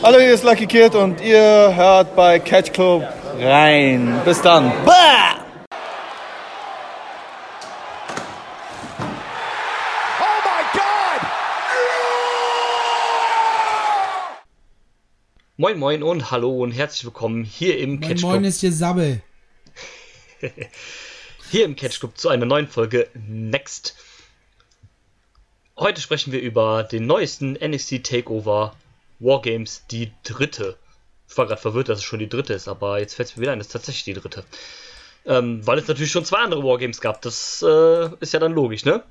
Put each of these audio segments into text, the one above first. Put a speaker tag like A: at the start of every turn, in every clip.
A: Hallo, hier ist Lucky Kid und ihr hört bei Catch Club rein. Bis dann. Bah!
B: Oh my God!
C: Moin Moin und hallo und herzlich willkommen hier im
D: Moin
C: Catch
D: Moin
C: Club,
D: ist hier Sabbel.
C: hier im Catch Club zu einer neuen Folge Next. Heute sprechen wir über den neuesten NXT Takeover Wargames, die dritte. Ich war gerade verwirrt, dass es schon die dritte ist, aber jetzt fällt es mir wieder ein, es ist tatsächlich die dritte. Ähm, weil es natürlich schon zwei andere Wargames gab. Das äh, ist ja dann logisch, ne?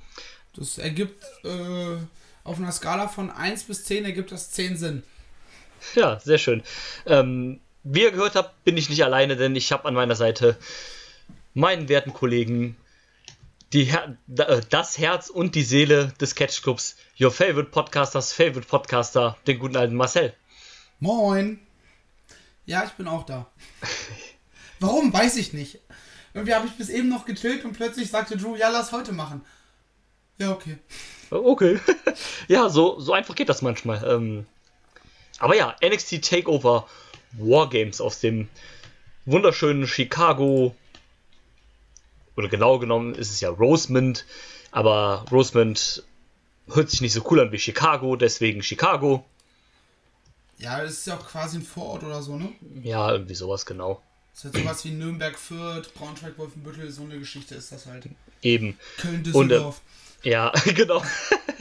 D: Das ergibt äh, auf einer Skala von 1 bis 10 ergibt das 10 Sinn.
C: Ja, sehr schön. Ähm, wie ihr gehört habt, bin ich nicht alleine, denn ich habe an meiner Seite meinen werten Kollegen die äh, das Herz und die Seele des Catch Clubs, your favorite podcasters favorite podcaster, den guten alten Marcel.
D: Moin. Ja, ich bin auch da. Warum, weiß ich nicht. Irgendwie habe ich bis eben noch gechillt und plötzlich sagte Drew, ja, lass heute machen. Ja, okay.
C: Äh, Okay. ja, so, so einfach geht das manchmal. Ähm, aber ja, NXT Takeover Wargames aus dem wunderschönen Chicago. Oder genau genommen ist es ja Rosemont. Aber Rosemont hört sich nicht so cool an wie Chicago, deswegen Chicago.
D: Ja, das ist ja auch quasi ein Vorort oder so, ne?
C: Ja, irgendwie sowas genau.
D: Das ist halt sowas wie Nürnberg, Fürth, Braunschweig, Wolfenbüttel, so eine Geschichte ist das halt.
C: Eben.
D: Köln,
C: Und, äh,
D: Düsseldorf.
C: Ja, genau.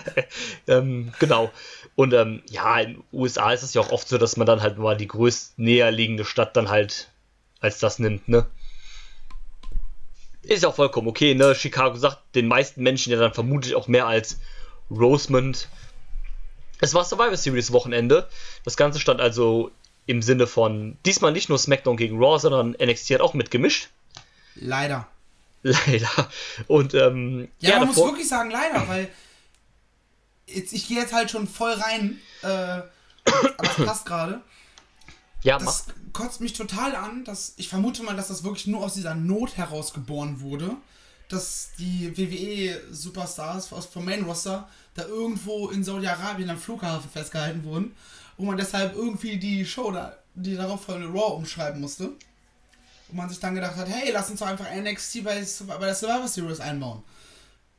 C: ähm, genau. Und ähm, ja, in den USA ist es ja auch oft so, dass man dann halt mal die größt näher liegende Stadt dann halt als das nimmt, ne? Ist ja auch vollkommen okay, ne? Chicago sagt den meisten Menschen ja dann vermutlich auch mehr als Rosemont. Es war Survivor Series Wochenende. Das Ganze stand also im Sinne von diesmal nicht nur SmackDown gegen Raw, sondern NXT hat auch mitgemischt.
D: Leider.
C: Leider. Und ähm,
D: Ja, man muss
C: davor-
D: wirklich sagen, leider, weil jetzt, ich gehe jetzt halt schon voll rein, äh, aber es passt gerade.
C: Ja, mach.
D: Das kotzt mich total an, dass ich vermute mal, dass das wirklich nur aus dieser Not heraus geboren wurde, dass die WWE Superstars aus vom Main Roster da irgendwo in Saudi-Arabien am Flughafen festgehalten wurden und man deshalb irgendwie die Show da, die darauf folgende Raw umschreiben musste. Und man sich dann gedacht hat, hey, lass uns doch einfach NXT bei, bei der Survivor Series einbauen.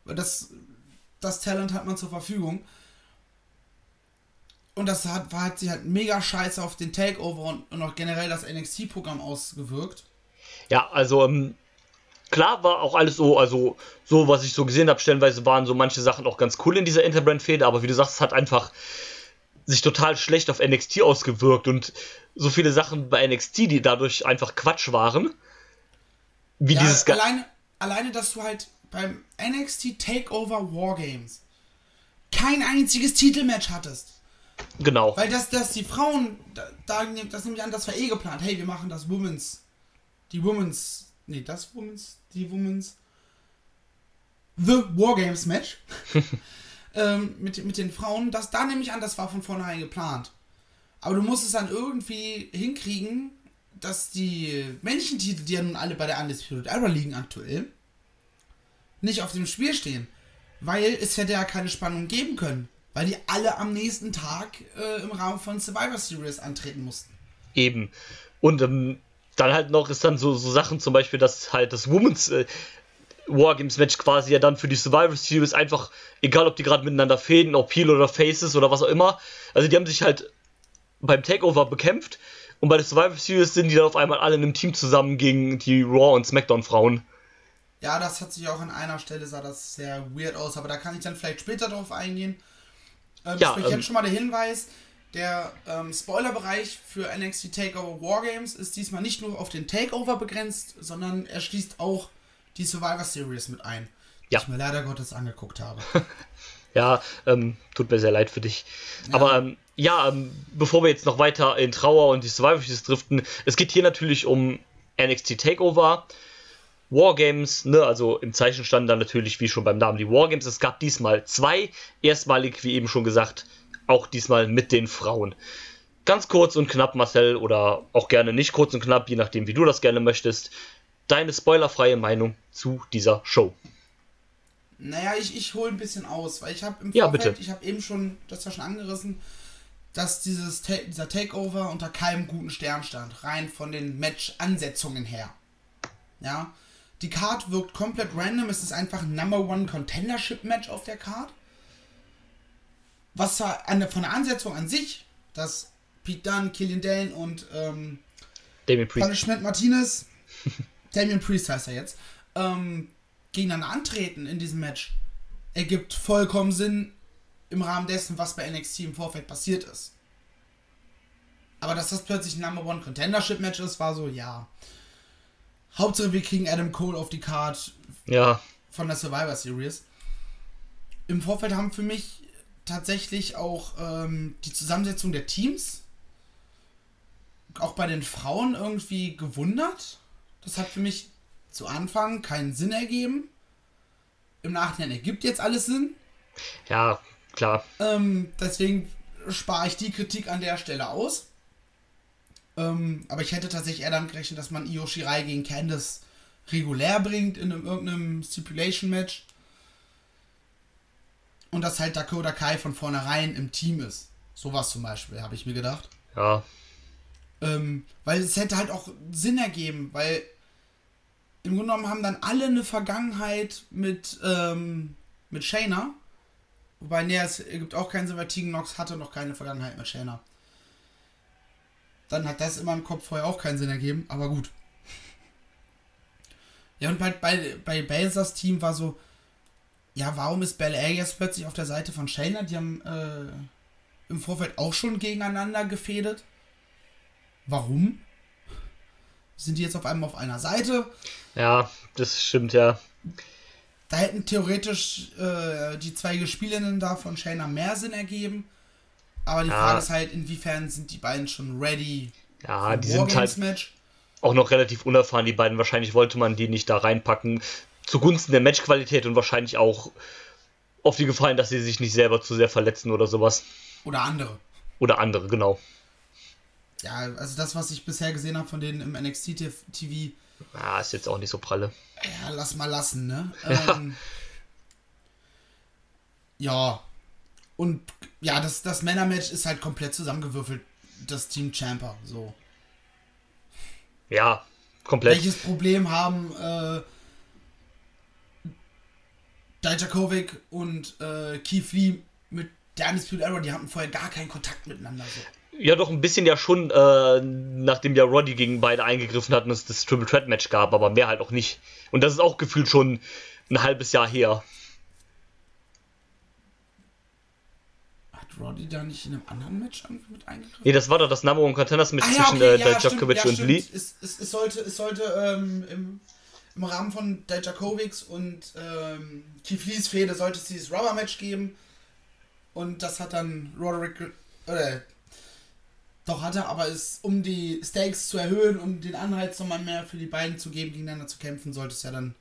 D: Weil das, das Talent hat man zur Verfügung. Und das hat, war, hat sich halt mega scheiße auf den Takeover und, und auch generell das NXT-Programm ausgewirkt.
C: Ja, also ähm, klar war auch alles so, also so, was ich so gesehen habe, stellenweise waren so manche Sachen auch ganz cool in dieser Interbrand-Fehde, aber wie du sagst, es hat einfach sich total schlecht auf NXT ausgewirkt und so viele Sachen bei NXT, die dadurch einfach Quatsch waren, wie
D: Ja,
C: dieses
D: alleine, alleine, dass du halt beim NXT Takeover Wargames kein einziges Titelmatch hattest.
C: Genau.
D: Weil das, dass die Frauen, da, da, das nehme ich an, das war eh geplant. Hey, wir machen das Women's, die Women's, nee, das Women's, die Women's, The Wargames Match ähm, mit, mit den Frauen. Das, da nehme ich an, das war von vornherein geplant. Aber du musst es dann irgendwie hinkriegen, dass die Männchentitel, die ja nun alle bei der Undisputed Era liegen aktuell, nicht auf dem Spiel stehen. Weil es hätte ja keine Spannung geben können. Weil die alle am nächsten Tag äh, im Rahmen von Survivor Series antreten mussten.
C: Eben. Und ähm, dann halt noch ist dann so, so Sachen, zum Beispiel, dass halt das Women's äh, Wargames Match quasi ja dann für die Survivor Series einfach, egal ob die gerade miteinander fäden, ob Heel oder Faces oder was auch immer, also die haben sich halt beim Takeover bekämpft und bei der Survivor Series sind die dann auf einmal alle in einem Team zusammen gegen die Raw und SmackDown Frauen.
D: Ja, das hat sich auch an einer Stelle sah das sehr weird aus, aber da kann ich dann vielleicht später drauf eingehen. Ähm,
C: Ja,
D: sprich
C: ähm,
D: jetzt schon mal der Hinweis, der ähm, Spoilerbereich für NXT Takeover Wargames ist diesmal nicht nur auf den Takeover begrenzt, sondern er schließt auch die Survivor Series mit ein.
C: Ja.
D: Die ich mir leider Gottes angeguckt habe.
C: Ja, ähm, tut mir sehr leid für dich. Aber ähm, ja, ähm, bevor wir jetzt noch weiter in Trauer und die Survivor Series driften, es geht hier natürlich um NXT Takeover. Wargames, ne, also im Zeichen standen dann natürlich, wie schon beim Namen, die Wargames. Es gab diesmal zwei, erstmalig, wie eben schon gesagt, auch diesmal mit den Frauen. Ganz kurz und knapp, Marcel, oder auch gerne nicht kurz und knapp, je nachdem, wie du das gerne möchtest. Deine spoilerfreie Meinung zu dieser Show.
D: Naja, ich, ich hole ein bisschen aus, weil ich habe im
C: Ja,
D: Vorfeld,
C: bitte.
D: ich habe eben schon, das ja schon angerissen, dass dieses Ta dieser Takeover unter keinem guten Stern stand, rein von den Match-Ansetzungen her. Ja, die Card wirkt komplett random, es ist einfach ein Number One Contendership Match auf der Card. Was zwar an von der Ansetzung an sich, dass Pete Dunne, Killian Dane und ähm,
C: Damien Priest.
D: Punishment Martinez, Damien Priest heißt er jetzt, ähm, gegeneinander antreten in diesem Match, ergibt vollkommen Sinn im Rahmen dessen, was bei NXT im Vorfeld passiert ist. Aber dass das plötzlich ein Number One Contendership Match ist, war so, ja. Hauptsache wir kriegen Adam Cole auf die Card
C: Ja,
D: von der Survivor Series. Im Vorfeld haben für mich tatsächlich auch ähm, die Zusammensetzung der Teams auch bei den Frauen irgendwie gewundert. Das hat für mich zu Anfang keinen Sinn ergeben. Im Nachhinein ergibt jetzt alles Sinn.
C: ja, klar.
D: Ähm, deswegen spare ich die Kritik an der Stelle aus. Ähm, aber ich hätte tatsächlich eher damit gerechnet, dass man Io Shirai gegen Candice regulär bringt in einem, irgendeinem Stipulation-Match. Und dass halt Dakota Kai von vornherein im Team ist. Sowas zum Beispiel, habe ich mir gedacht.
C: Ja,
D: Ähm, weil es hätte halt auch Sinn ergeben, weil im Grunde genommen haben dann alle eine Vergangenheit mit, ähm, mit Shayna. Wobei, nee, es gibt auch keinen Sinn, weil Tegan Nox hatte noch keine Vergangenheit mit Shayna. Dann hat das in meinem Kopf vorher auch keinen Sinn ergeben, aber gut. Ja, und bei, bei, bei Balsas Team war so, ja, warum ist Bel Air jetzt plötzlich auf der Seite von Shayna? Die haben äh, im Vorfeld auch schon gegeneinander gefädet. Warum? Sind die jetzt auf einmal auf einer Seite?
C: ja, das stimmt ja.
D: Da hätten theoretisch äh, die zwei Gespielinnen da von Shayna mehr Sinn ergeben. Aber die
C: Ja.
D: Frage ist halt, inwiefern sind die beiden schon ready
C: Ja,
D: für
C: die sind halt
D: Wargames-Match?
C: auch noch relativ unerfahren, die beiden. Wahrscheinlich wollte man die nicht da reinpacken. Zugunsten der Matchqualität und wahrscheinlich auch auf die Gefallen, dass sie sich nicht selber zu sehr verletzen oder sowas.
D: Oder andere.
C: Oder andere, genau.
D: Ja, also das, was ich bisher gesehen habe von denen im NXT TV,
C: Ja, ist jetzt auch nicht so pralle.
D: ja, lass mal lassen, ne? Ähm, ja. Und ja, das, das Männermatch ist halt komplett zusammengewürfelt. Das Team Champer, so.
C: Ja, komplett.
D: Welches Problem haben äh, Dijakovic und äh, Keith Lee mit der Undisputed Era? Die hatten vorher gar keinen Kontakt miteinander. So.
C: Ja, doch ein bisschen ja schon, äh, nachdem ja Roddy gegen beide eingegriffen hat und es das Triple Threat Match gab, aber mehr halt auch nicht. Und das ist auch gefühlt schon ein halbes Jahr her.
D: Roddy da nicht in einem anderen Match mit eingegriffen?
C: Nee, das war doch das Number One Contenders Match
D: Ah, ja,
C: zwischen
D: okay,
C: äh,
D: ja, stimmt, ja,
C: und Lee.
D: stimmt. Es, es, es sollte, es sollte ähm, im, im Rahmen von Dijakovics und ähm, Keith Lees Fehde sollte es dieses Rubber-Match geben. Und das hat dann Roderick, oder doch hat er, aber es, um die Stakes zu erhöhen, um den Anreiz nochmal mehr für die beiden zu geben, gegeneinander zu kämpfen, sollte es ja dann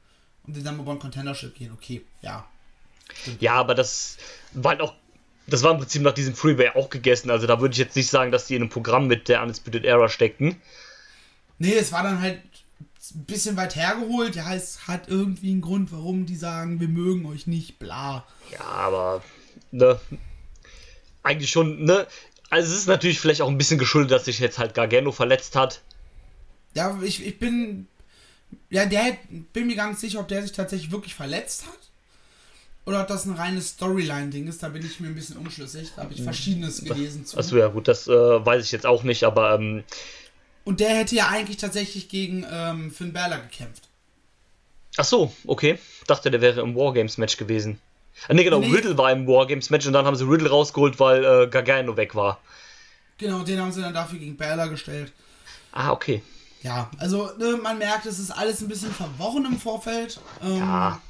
D: um den Number One Contendership gehen. Okay, ja.
C: Ja, aber das war halt auch, das war im Prinzip nach diesem Freeway auch gegessen. Also da würde ich jetzt nicht sagen, dass die in einem Programm mit der Undisputed Era steckten.
D: Nee, es war dann halt ein bisschen weit hergeholt. Ja, es hat irgendwie einen Grund, warum die sagen, wir mögen euch nicht, bla.
C: Ja, aber, ne, eigentlich schon, ne, also es ist natürlich vielleicht auch ein bisschen geschuldet, dass sich jetzt halt Gargano verletzt hat.
D: Ja, ich, ich bin. Ja, der bin mir gar nicht sicher, ob der sich tatsächlich wirklich verletzt hat. Oder ob das ein reines Storyline-Ding ist. Da bin ich mir ein bisschen unschlüssig. Da habe ich Verschiedenes gelesen zu.
C: Achso, ja gut, das äh, weiß ich jetzt auch nicht, aber ähm,
D: Und der hätte ja eigentlich tatsächlich gegen ähm, Finn Balor gekämpft.
C: ach so, okay. Dachte, der wäre im Wargames-Match gewesen. Ah, ne, genau,
D: Nee.
C: Riddle war im Wargames-Match und dann haben sie Riddle rausgeholt, weil äh, Gargano weg war.
D: Genau, den haben sie dann dafür gegen Balor gestellt.
C: Ah, okay.
D: Ja, also ne, man merkt, es ist alles ein bisschen verworren im Vorfeld. Ähm,
C: Ja.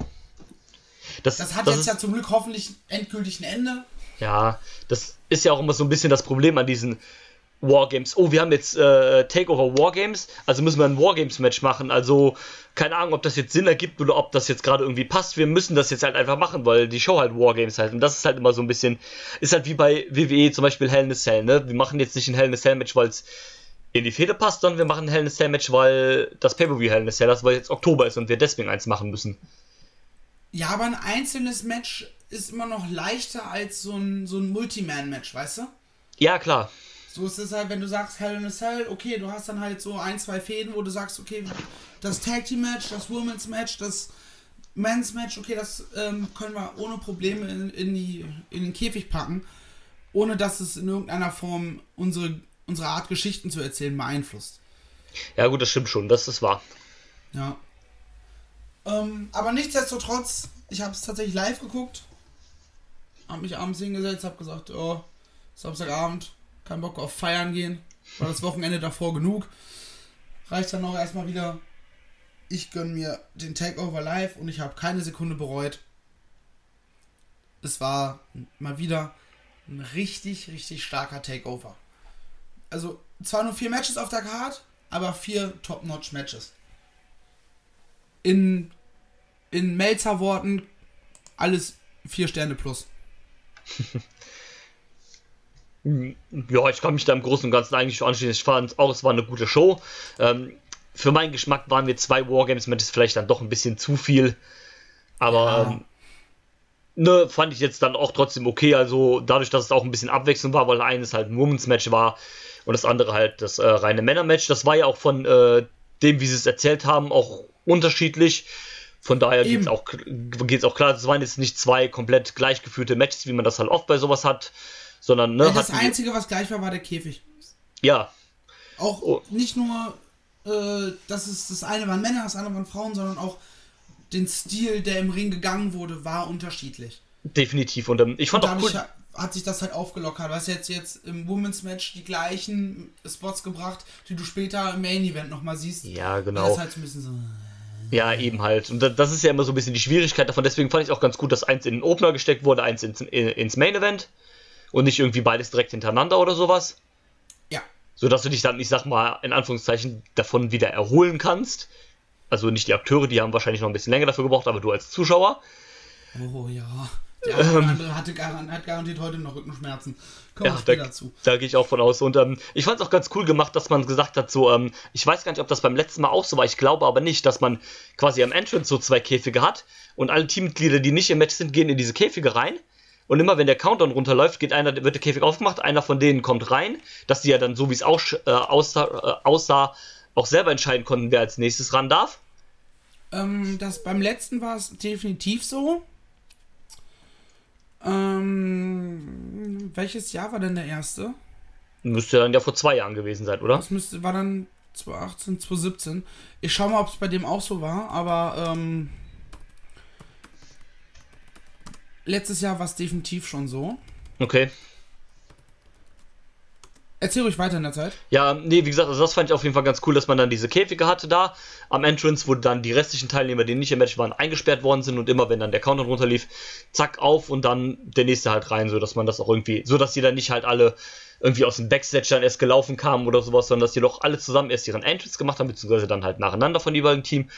C: Das,
D: Das hat
C: das
D: jetzt
C: ist,
D: ja zum Glück hoffentlich endgültig ein Ende.
C: Ja, das ist ja auch immer so ein bisschen das Problem an diesen Wargames. Oh, wir haben jetzt äh, Takeover Wargames, also müssen wir ein Wargames-Match machen. Also, keine Ahnung, ob das jetzt Sinn ergibt oder ob das jetzt gerade irgendwie passt. Wir müssen das jetzt halt einfach machen, weil die Show halt Wargames halt. Und das ist halt immer so ein bisschen, ist halt wie bei WWE zum Beispiel Hell in a Cell, ne? Wir machen jetzt nicht ein Hell in a Cell-Match, weil es in die Fehde passt, sondern wir machen ein Hell in a Cell-Match, weil das Pay-Per-View Hell in a Cell ist, weil jetzt Oktober ist und wir deswegen eins machen müssen.
D: Ja, aber ein einzelnes Match ist immer noch leichter als so ein, so ein Multiman-Match, weißt du?
C: Ja, klar.
D: So ist es halt, wenn du sagst Hell in a Cell, okay, du hast dann halt so ein, zwei Fäden, wo du sagst, okay, das Tag Team Match, das Women's Match, das Men's Match, okay, das ähm, können wir ohne Probleme in, in, die, in den Käfig packen, ohne dass es in irgendeiner Form unsere, unsere Art, Geschichten zu erzählen, beeinflusst.
C: Ja, gut, das stimmt schon, das ist wahr.
D: Ja. Ähm, aber nichtsdestotrotz, ich habe es tatsächlich live geguckt, habe mich abends hingesetzt, habe gesagt, oh, Samstagabend, kein Bock auf Feiern gehen, war das Wochenende davor genug. Reicht dann auch erstmal wieder. Ich gönne mir den Takeover live und ich habe keine Sekunde bereut. Es war mal wieder ein richtig, richtig starker Takeover. Also zwar nur vier Matches auf der Card, aber vier Top-Notch-Matches. In, in Melzer-Worten alles vier Sterne plus.
C: Ja, ich kann mich da im Großen und Ganzen eigentlich anschließen. Ich fand auch, es war eine gute Show. Ähm, für meinen Geschmack waren mir zwei Wargames-Matches vielleicht dann doch ein bisschen zu viel. Aber
D: Ja.
C: ähm, ne, fand ich jetzt dann auch trotzdem okay. Also dadurch, dass es auch ein bisschen Abwechslung war, weil eines halt ein Women's-Match war und das andere halt das äh, reine Männer-Match. Das war ja auch von äh, dem, wie sie es erzählt haben, auch unterschiedlich. Von daher geht es auch, geht's auch klar, es waren jetzt nicht zwei komplett gleichgeführte Matches, wie man das halt oft bei sowas hat, sondern ne,
D: Ja, das Einzige, was gleich war, war der Käfig.
C: ja,
D: Auch
C: Oh.
D: nicht nur, äh, dass es das eine waren Männer, das andere waren Frauen, sondern auch den Stil, der im Ring gegangen wurde, war unterschiedlich.
C: definitiv. Und ähm, ich fand auch
D: Dadurch
C: cool.
D: ha- hat sich das halt aufgelockert. Du hast jetzt, jetzt im Women's Match die gleichen Spots gebracht, die du später im Main Event nochmal siehst.
C: Ja,
D: Das
C: genau.
D: ist halt so ein bisschen so.
C: Ja, eben halt. Und da- das ist ja immer so ein bisschen die Schwierigkeit davon. Deswegen fand ich auch ganz gut, dass eins in den Opener gesteckt wurde, eins ins, in, ins Main Event. Und nicht irgendwie beides direkt hintereinander oder sowas.
D: Ja.
C: Sodass du dich dann, ich sag mal, in Anführungszeichen davon wieder erholen kannst. Also nicht die Akteure, die haben wahrscheinlich noch ein bisschen länger dafür gebraucht, aber du als Zuschauer.
D: Oh ja. Der andere hatte garan hat garantiert heute noch Rückenschmerzen. Kommen
C: Ja, da,
D: zu.
C: da gehe ich auch von aus. Und ähm, ich fand es auch ganz cool gemacht, dass man gesagt hat, so, ähm, ich weiß gar nicht, ob das beim letzten Mal auch so war, ich glaube aber nicht, dass man quasi am Entrance so zwei Käfige hat und alle Teammitglieder, die nicht im Match sind, gehen in diese Käfige rein. Und immer wenn der Countdown runterläuft, geht einer, wird der Käfig aufgemacht, einer von denen kommt rein, dass die ja dann, so wie es aus, äh, aussah, äh, aussah, auch selber entscheiden konnten, wer als nächstes ran darf.
D: Ähm, das, beim letzten war es definitiv so. Ähm, welches Jahr war denn der erste?
C: Müsste dann ja vor zwei Jahren gewesen sein, oder?
D: Das müsste, war dann 2018, 2017. Ich schau mal, ob es bei dem auch so war, aber ähm, letztes Jahr war es definitiv schon so.
C: Okay.
D: Erzähl ruhig weiter in der Zeit.
C: Ja, nee, wie gesagt, also das fand ich auf jeden Fall ganz cool, dass man dann diese Käfige hatte da am Entrance, wo dann die restlichen Teilnehmer, die nicht im Match waren, eingesperrt worden sind und immer, wenn dann der Countdown runterlief, zack, auf und dann der nächste halt rein, so dass man das auch irgendwie, so dass die dann nicht halt alle irgendwie aus dem Backstage dann erst gelaufen kamen oder sowas, sondern dass die doch alle zusammen erst ihren Entrance gemacht haben, beziehungsweise dann halt nacheinander von jeweiligen Team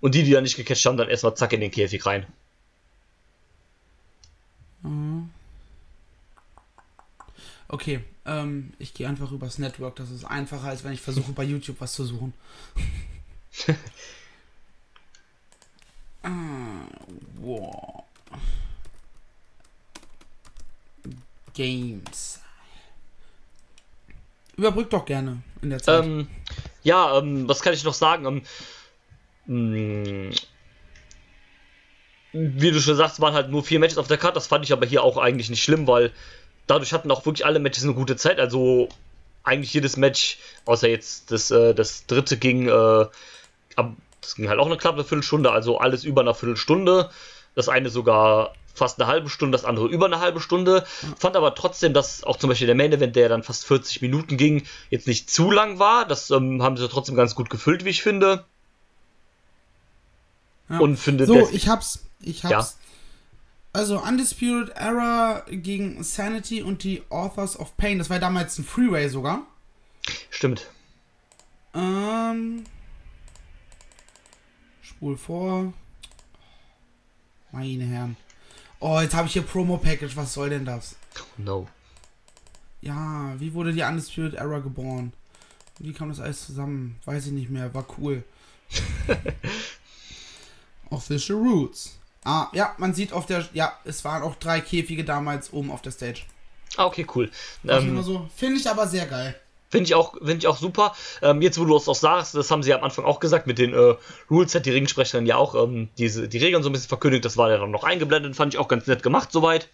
C: und die, die dann nicht gecatcht haben, dann erstmal zack in den Käfig rein.
D: Okay, ähm, ich gehe einfach übers Network. Das ist einfacher, als wenn ich versuche, bei YouTube was zu suchen. ah, wow. Games. Überbrück doch gerne in der Zeit.
C: Ähm, ja, ähm, was kann ich noch sagen? Ähm, mh, wie du schon sagst, waren halt nur vier Matches auf der Karte. Das fand ich aber hier auch eigentlich nicht schlimm, weil dadurch hatten auch wirklich alle Matches eine gute Zeit. Also eigentlich jedes Match, außer jetzt das, äh, das dritte ging, äh, das ging halt auch eine knappe Viertelstunde, also alles über eine Viertelstunde. Das eine sogar fast eine halbe Stunde, das andere über eine halbe Stunde. Fand aber trotzdem, dass auch zum Beispiel der Main Event, der dann fast 40 Minuten ging, jetzt nicht zu lang war. Das ähm, haben sie trotzdem ganz gut gefüllt, wie ich finde.
D: Ja.
C: Und finde
D: so, ich hab's. Ich hab's.
C: Ja.
D: Also Undisputed Era gegen Sanity und die Authors of Pain. Das war damals ein Freeway sogar.
C: Stimmt.
D: Ähm. Spul vor. Meine Herren. Oh, jetzt habe ich hier Promo-Package. Was soll denn das?
C: No.
D: Ja, wie wurde die Undisputed Era geboren? Wie kam das alles zusammen? Weiß ich nicht mehr. War cool. Official Roots. Ah, ja, man sieht auf der. Ja, es waren auch drei Käfige damals oben auf der Stage.
C: Ah, okay, cool.
D: Ähm, so. Finde ich aber sehr geil.
C: Finde ich, auch, find ich auch super. Ähm, jetzt, wo du es auch sagst, das haben sie am Anfang auch gesagt, mit den äh, Rules hat die Ringsprecherin ja auch ähm, diese, die Regeln so ein bisschen verkündigt. Das war ja dann noch eingeblendet, fand ich auch ganz nett gemacht soweit.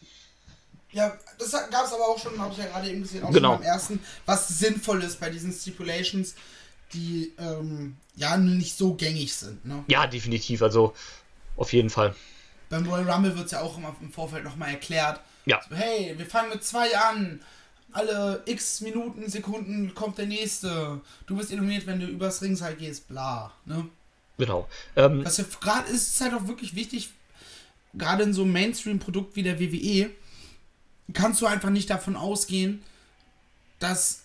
D: Ja, das gab es aber auch schon, habe ich ja gerade eben gesehen, auch
C: genau.
D: schon beim ersten, was sinnvoll ist bei diesen Stipulations, die ähm, ja nicht so gängig sind. Ne?
C: Ja, definitiv, also auf jeden Fall.
D: Beim Royal Rumble wird es ja auch immer im Vorfeld nochmal erklärt.
C: Ja.
D: So, hey, wir fangen mit zwei an. Alle x Minuten, Sekunden kommt der nächste. Du bist illuminiert, wenn du übers Ringseil gehst, bla. Ne?
C: Genau. Ähm,
D: Was ja gerade ist, ist halt auch wirklich wichtig, gerade in so einem Mainstream-Produkt wie der WWE, kannst du einfach nicht davon ausgehen, dass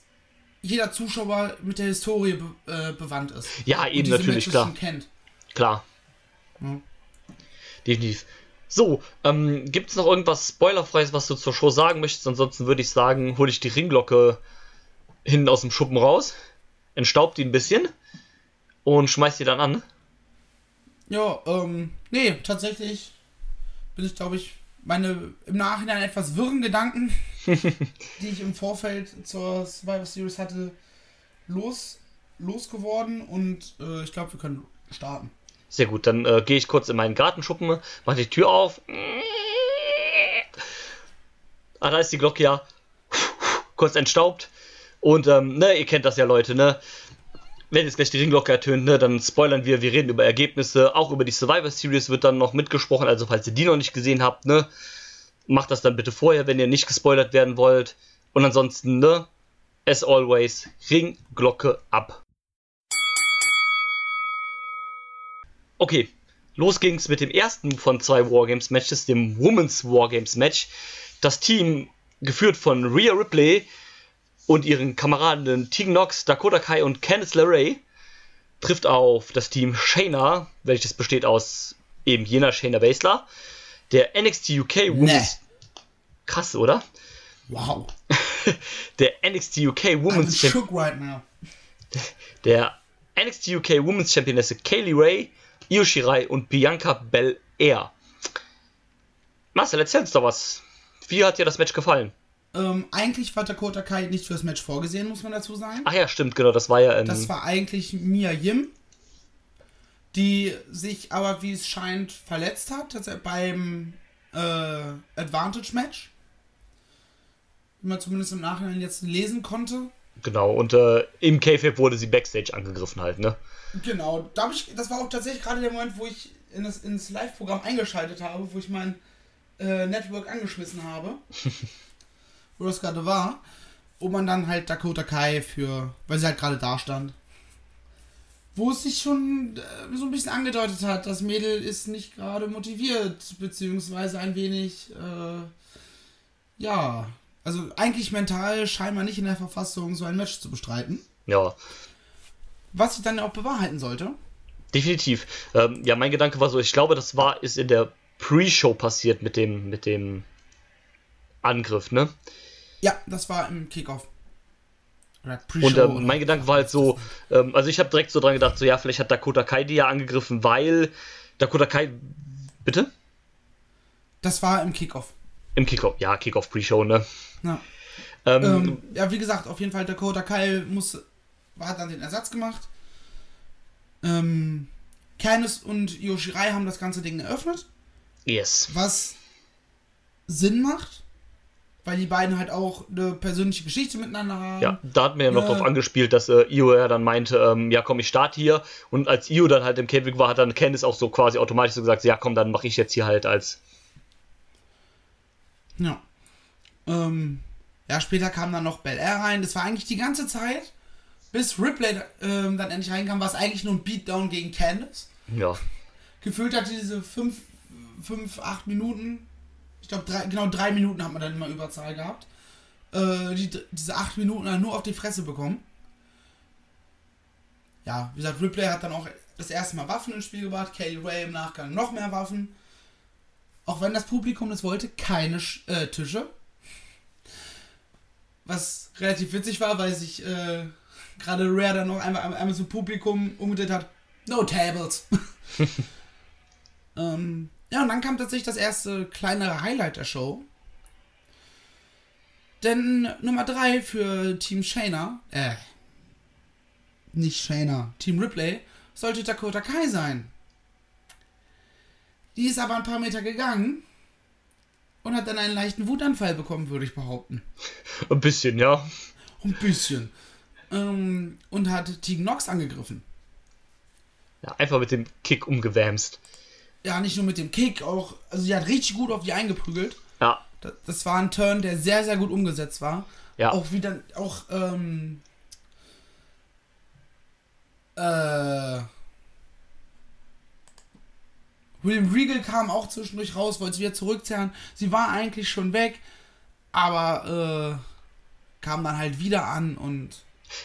D: jeder Zuschauer mit der Historie be äh, bewandt ist.
C: Ja, eben natürlich, klar.
D: Kennt.
C: Klar. Hm. Definitiv. So, ähm, gibt es noch irgendwas Spoilerfreies, was du zur Show sagen möchtest? Ansonsten würde ich sagen, hole ich die Ringglocke hinten aus dem Schuppen raus, entstaubt die ein bisschen und schmeiß die dann an.
D: Ja, ähm, nee, tatsächlich bin ich, glaube ich, meine im Nachhinein etwas wirren Gedanken, die ich im Vorfeld zur Survivor Series hatte, los, losgeworden und äh, ich glaube, wir können starten.
C: Sehr gut, dann äh, gehe ich kurz in meinen Gartenschuppen, mache die Tür auf. Ah, da ist die Glocke ja kurz entstaubt. Und, ähm, ne, ihr kennt das ja, Leute, ne? Wenn jetzt gleich die Ringglocke ertönt, ne, dann spoilern wir, wir reden über Ergebnisse. Auch über die Survivor Series wird dann noch mitgesprochen. Also, falls ihr die noch nicht gesehen habt, ne, macht das dann bitte vorher, wenn ihr nicht gespoilert werden wollt. Und ansonsten, ne, as always, Ringglocke ab. Okay, los ging's mit dem ersten von zwei Wargames-Matches, dem Women's Wargames-Match. Das Team, geführt von Rhea Ripley und ihren Kameraden Tegan Knox, Dakota Kai und Candice LeRae, trifft auf das Team Shayna, welches besteht aus eben jener Shayna Baszler, der NXT UK Women's... Nee. Krass, oder?
D: Wow.
C: der NXT UK Women's
D: Champion... Right now.
C: Der NXT UK Women's Championess Kaylee Ray Io Shirai und Bianca Belair. Marcel, erzähl uns doch was. Wie hat dir das Match gefallen?
D: Ähm, eigentlich war Dakota Kai nicht für das Match vorgesehen, muss man dazu sagen.
C: Ach ja, stimmt, genau, das war ja. Ähm,
D: das war eigentlich Mia Yim, die sich aber, wie es scheint, verletzt hat beim äh, Advantage-Match. Wie man zumindest im Nachhinein jetzt lesen konnte.
C: Genau, und äh, im K-Fab wurde sie Backstage angegriffen halt, ne?
D: Genau, da ich, das war auch tatsächlich gerade der Moment, wo ich in das, ins Live-Programm eingeschaltet habe, wo ich mein äh, Network angeschmissen habe. wo das gerade war. Wo man dann halt Dakota Kai für, weil sie halt gerade da stand. Wo es sich schon äh, so ein bisschen angedeutet hat, das Mädel ist nicht gerade motiviert, beziehungsweise ein wenig, äh, ja, also eigentlich mental scheinbar nicht in der Verfassung, so ein Match zu bestreiten.
C: Ja.
D: Was sich dann auch bewahrheiten sollte.
C: Definitiv. Ähm, ja, mein Gedanke war so, ich glaube, das war, ist in der Pre-Show passiert mit dem, mit dem Angriff, ne?
D: Ja, das war im Kickoff.
C: Und ähm, mein Gedanke war halt so, ähm, also ich habe direkt so dran gedacht, so ja, vielleicht hat Dakota Kai die ja angegriffen, weil Dakota Kai, bitte?
D: Das war im Kickoff.
C: Im Kickoff, ja, Kickoff Pre-Show, ne?
D: Ja. Ähm, ähm, ja, wie gesagt, auf jeden Fall Dakota Kai muss, hat dann den Ersatz gemacht. Ähm, Candice und Yoshirai haben das ganze Ding eröffnet.
C: Yes.
D: Was Sinn macht, weil die beiden halt auch eine persönliche Geschichte miteinander haben.
C: Ja, da hat mir ja noch äh, drauf angespielt, dass äh, Io ja dann meinte, ähm, ja komm, ich starte hier. Und als Io dann halt im Käfig war, hat dann Candice auch so quasi automatisch so gesagt, ja komm, dann mache ich jetzt hier halt als.
D: Ja. Ähm, ja, später kam dann noch Bel Air rein. Das war eigentlich die ganze Zeit, bis Ripley ähm, dann endlich reinkam, war es eigentlich nur ein Beatdown gegen Candice.
C: Ja.
D: Gefühlt hatte diese 5, 5, 8 Minuten, ich glaube, genau 3 Minuten hat man dann immer Überzahl gehabt. Äh, die, diese 8 Minuten dann nur auf die Fresse bekommen. Ja, wie gesagt, Ripley hat dann auch das erste Mal Waffen ins Spiel gebracht, Kaylee Ray im Nachgang noch mehr Waffen. Auch wenn das Publikum das wollte, keine äh, Tische. Was relativ witzig war, weil sich äh, gerade Rare dann noch einmal, einmal zum Publikum umgedreht hat. No tables. ähm, ja, und dann kam tatsächlich das erste kleinere Highlight der Show. Denn Nummer 3 für Team Shayna, äh, nicht Shayna, Team Ripley, sollte Dakota Kai sein. Die ist aber ein paar Meter gegangen und hat dann einen leichten Wutanfall bekommen, würde ich behaupten.
C: Ein bisschen, ja.
D: Ein bisschen. Ähm, und hat Tegan Nox angegriffen.
C: ja. Einfach mit dem Kick umgewämst.
D: Ja, nicht nur mit dem Kick, auch, also sie hat richtig gut auf die eingeprügelt.
C: Ja.
D: Das, das war ein Turn, der sehr, sehr gut umgesetzt war.
C: Ja.
D: Auch wieder, auch, ähm, äh, William Regal kam auch zwischendurch raus, wollte sie wieder zurückzerren. Sie war eigentlich schon weg, aber, äh, kam dann halt wieder an und,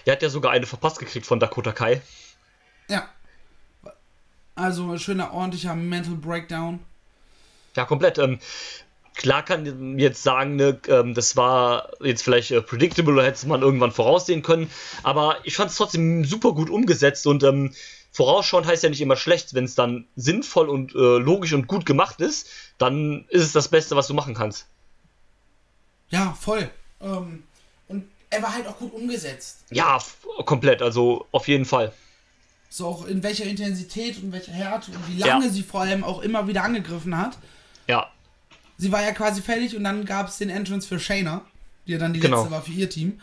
C: Er hat ja sogar eine verpasst gekriegt von Dakota Kai.
D: ja. Also, ein schöner, ordentlicher Mental Breakdown.
C: Ja, komplett. Ähm, klar kann man jetzt sagen, ne, ähm, das war jetzt vielleicht äh, predictable oder hätte man irgendwann voraussehen können, aber ich fand es trotzdem super gut umgesetzt und ähm, vorausschauend heißt ja nicht immer schlecht. Wenn es dann sinnvoll und äh, logisch und gut gemacht ist, dann ist es das Beste, was du machen kannst.
D: Ja, voll. Ähm, und er war halt auch gut umgesetzt.
C: Ja, komplett. Also auf jeden Fall.
D: So auch in welcher Intensität und welcher Härte und wie lange
C: Ja.
D: sie vor allem auch immer wieder angegriffen hat.
C: Ja,
D: Sie war ja quasi fertig und dann gab es den Entrance für Shayna, die ja dann die
C: Genau.
D: letzte war für ihr Team.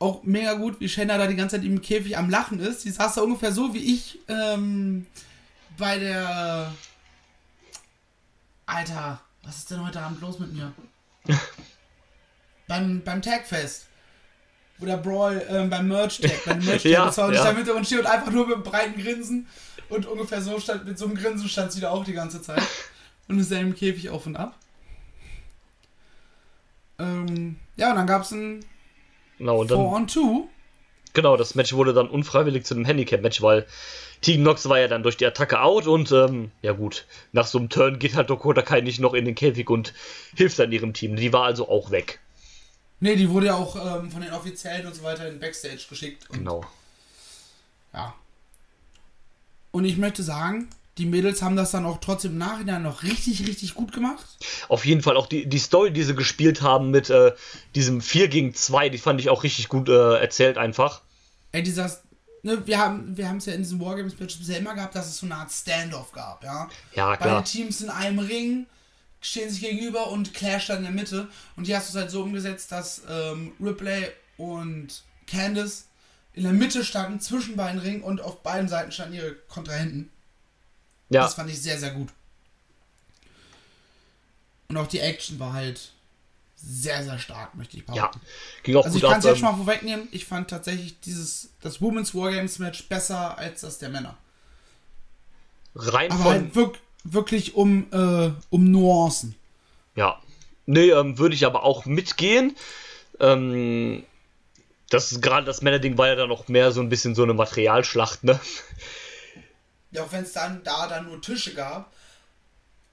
D: Auch mega gut, wie Shayna da die ganze Zeit im Käfig am Lachen ist. Die saß da ungefähr so wie ich ähm, bei der. Alter, was ist denn heute Abend los mit mir? beim, beim Tagfest. Wo der Brawl ähm, beim Merch-Tag, beim merch
C: Ja,
D: das war
C: ja.
D: da mit und steht und einfach nur mit einem breiten Grinsen. Und ungefähr so stand, mit so einem Grinsen stand sie da auch die ganze Zeit. Und ist ja im Käfig auf und ab. Ähm, ja, und dann gab es ein
C: genau. Und dann,
D: 4-on-2.
C: genau, das Match wurde dann unfreiwillig zu einem Handicap-Match, weil Tegan Nox war ja dann durch die Attacke out und ähm, ja gut, nach so einem Turn geht halt Dakota Kai nicht noch in den Käfig und hilft dann ihrem Team. Die war also auch weg.
D: Nee, die wurde ja auch ähm, von den Offiziellen und so weiter in den Backstage geschickt.
C: Genau.
D: Ja. Und ich möchte sagen, die Mädels haben das dann auch trotzdem im Nachhinein noch richtig, richtig gut gemacht.
C: Auf jeden Fall auch die, die Story, die sie gespielt haben mit äh, diesem 4 gegen 2, die fand ich auch richtig gut äh, erzählt einfach.
D: Ey, dieser. Ne, wir haben wir es ja in diesem Wargames-Match bisher immer gehabt, dass es so eine Art Standoff gab, ja.
C: Ja,
D: Beide
C: klar.
D: Teams in einem Ring stehen sich gegenüber und Clash dann in der Mitte. Und hier hast du es halt so umgesetzt, dass ähm, Ripley und Candice in der Mitte standen, zwischen beiden Ringen und auf beiden Seiten standen ihre Kontrahenten.
C: Ja,
D: Das fand ich sehr, sehr gut. Und auch die Action war halt sehr, sehr stark, möchte ich
C: ja.
D: behaupten.
C: Ging auch
D: Also ich
C: gut
D: kann
C: ab.
D: es jetzt
C: Ähm,
D: schon mal vorwegnehmen, ich fand tatsächlich dieses, das Women's Wargames Match besser als das der Männer.
C: rein
D: Aber
C: von.
D: halt wirk wirklich um, äh, um Nuancen.
C: Ja. Nee, ähm, würde ich aber auch mitgehen. Ähm, das ist gerade das Männerding war ja dann noch mehr so ein bisschen so eine Materialschlacht, ne?
D: Ja, auch wenn es dann da dann nur Tische gab.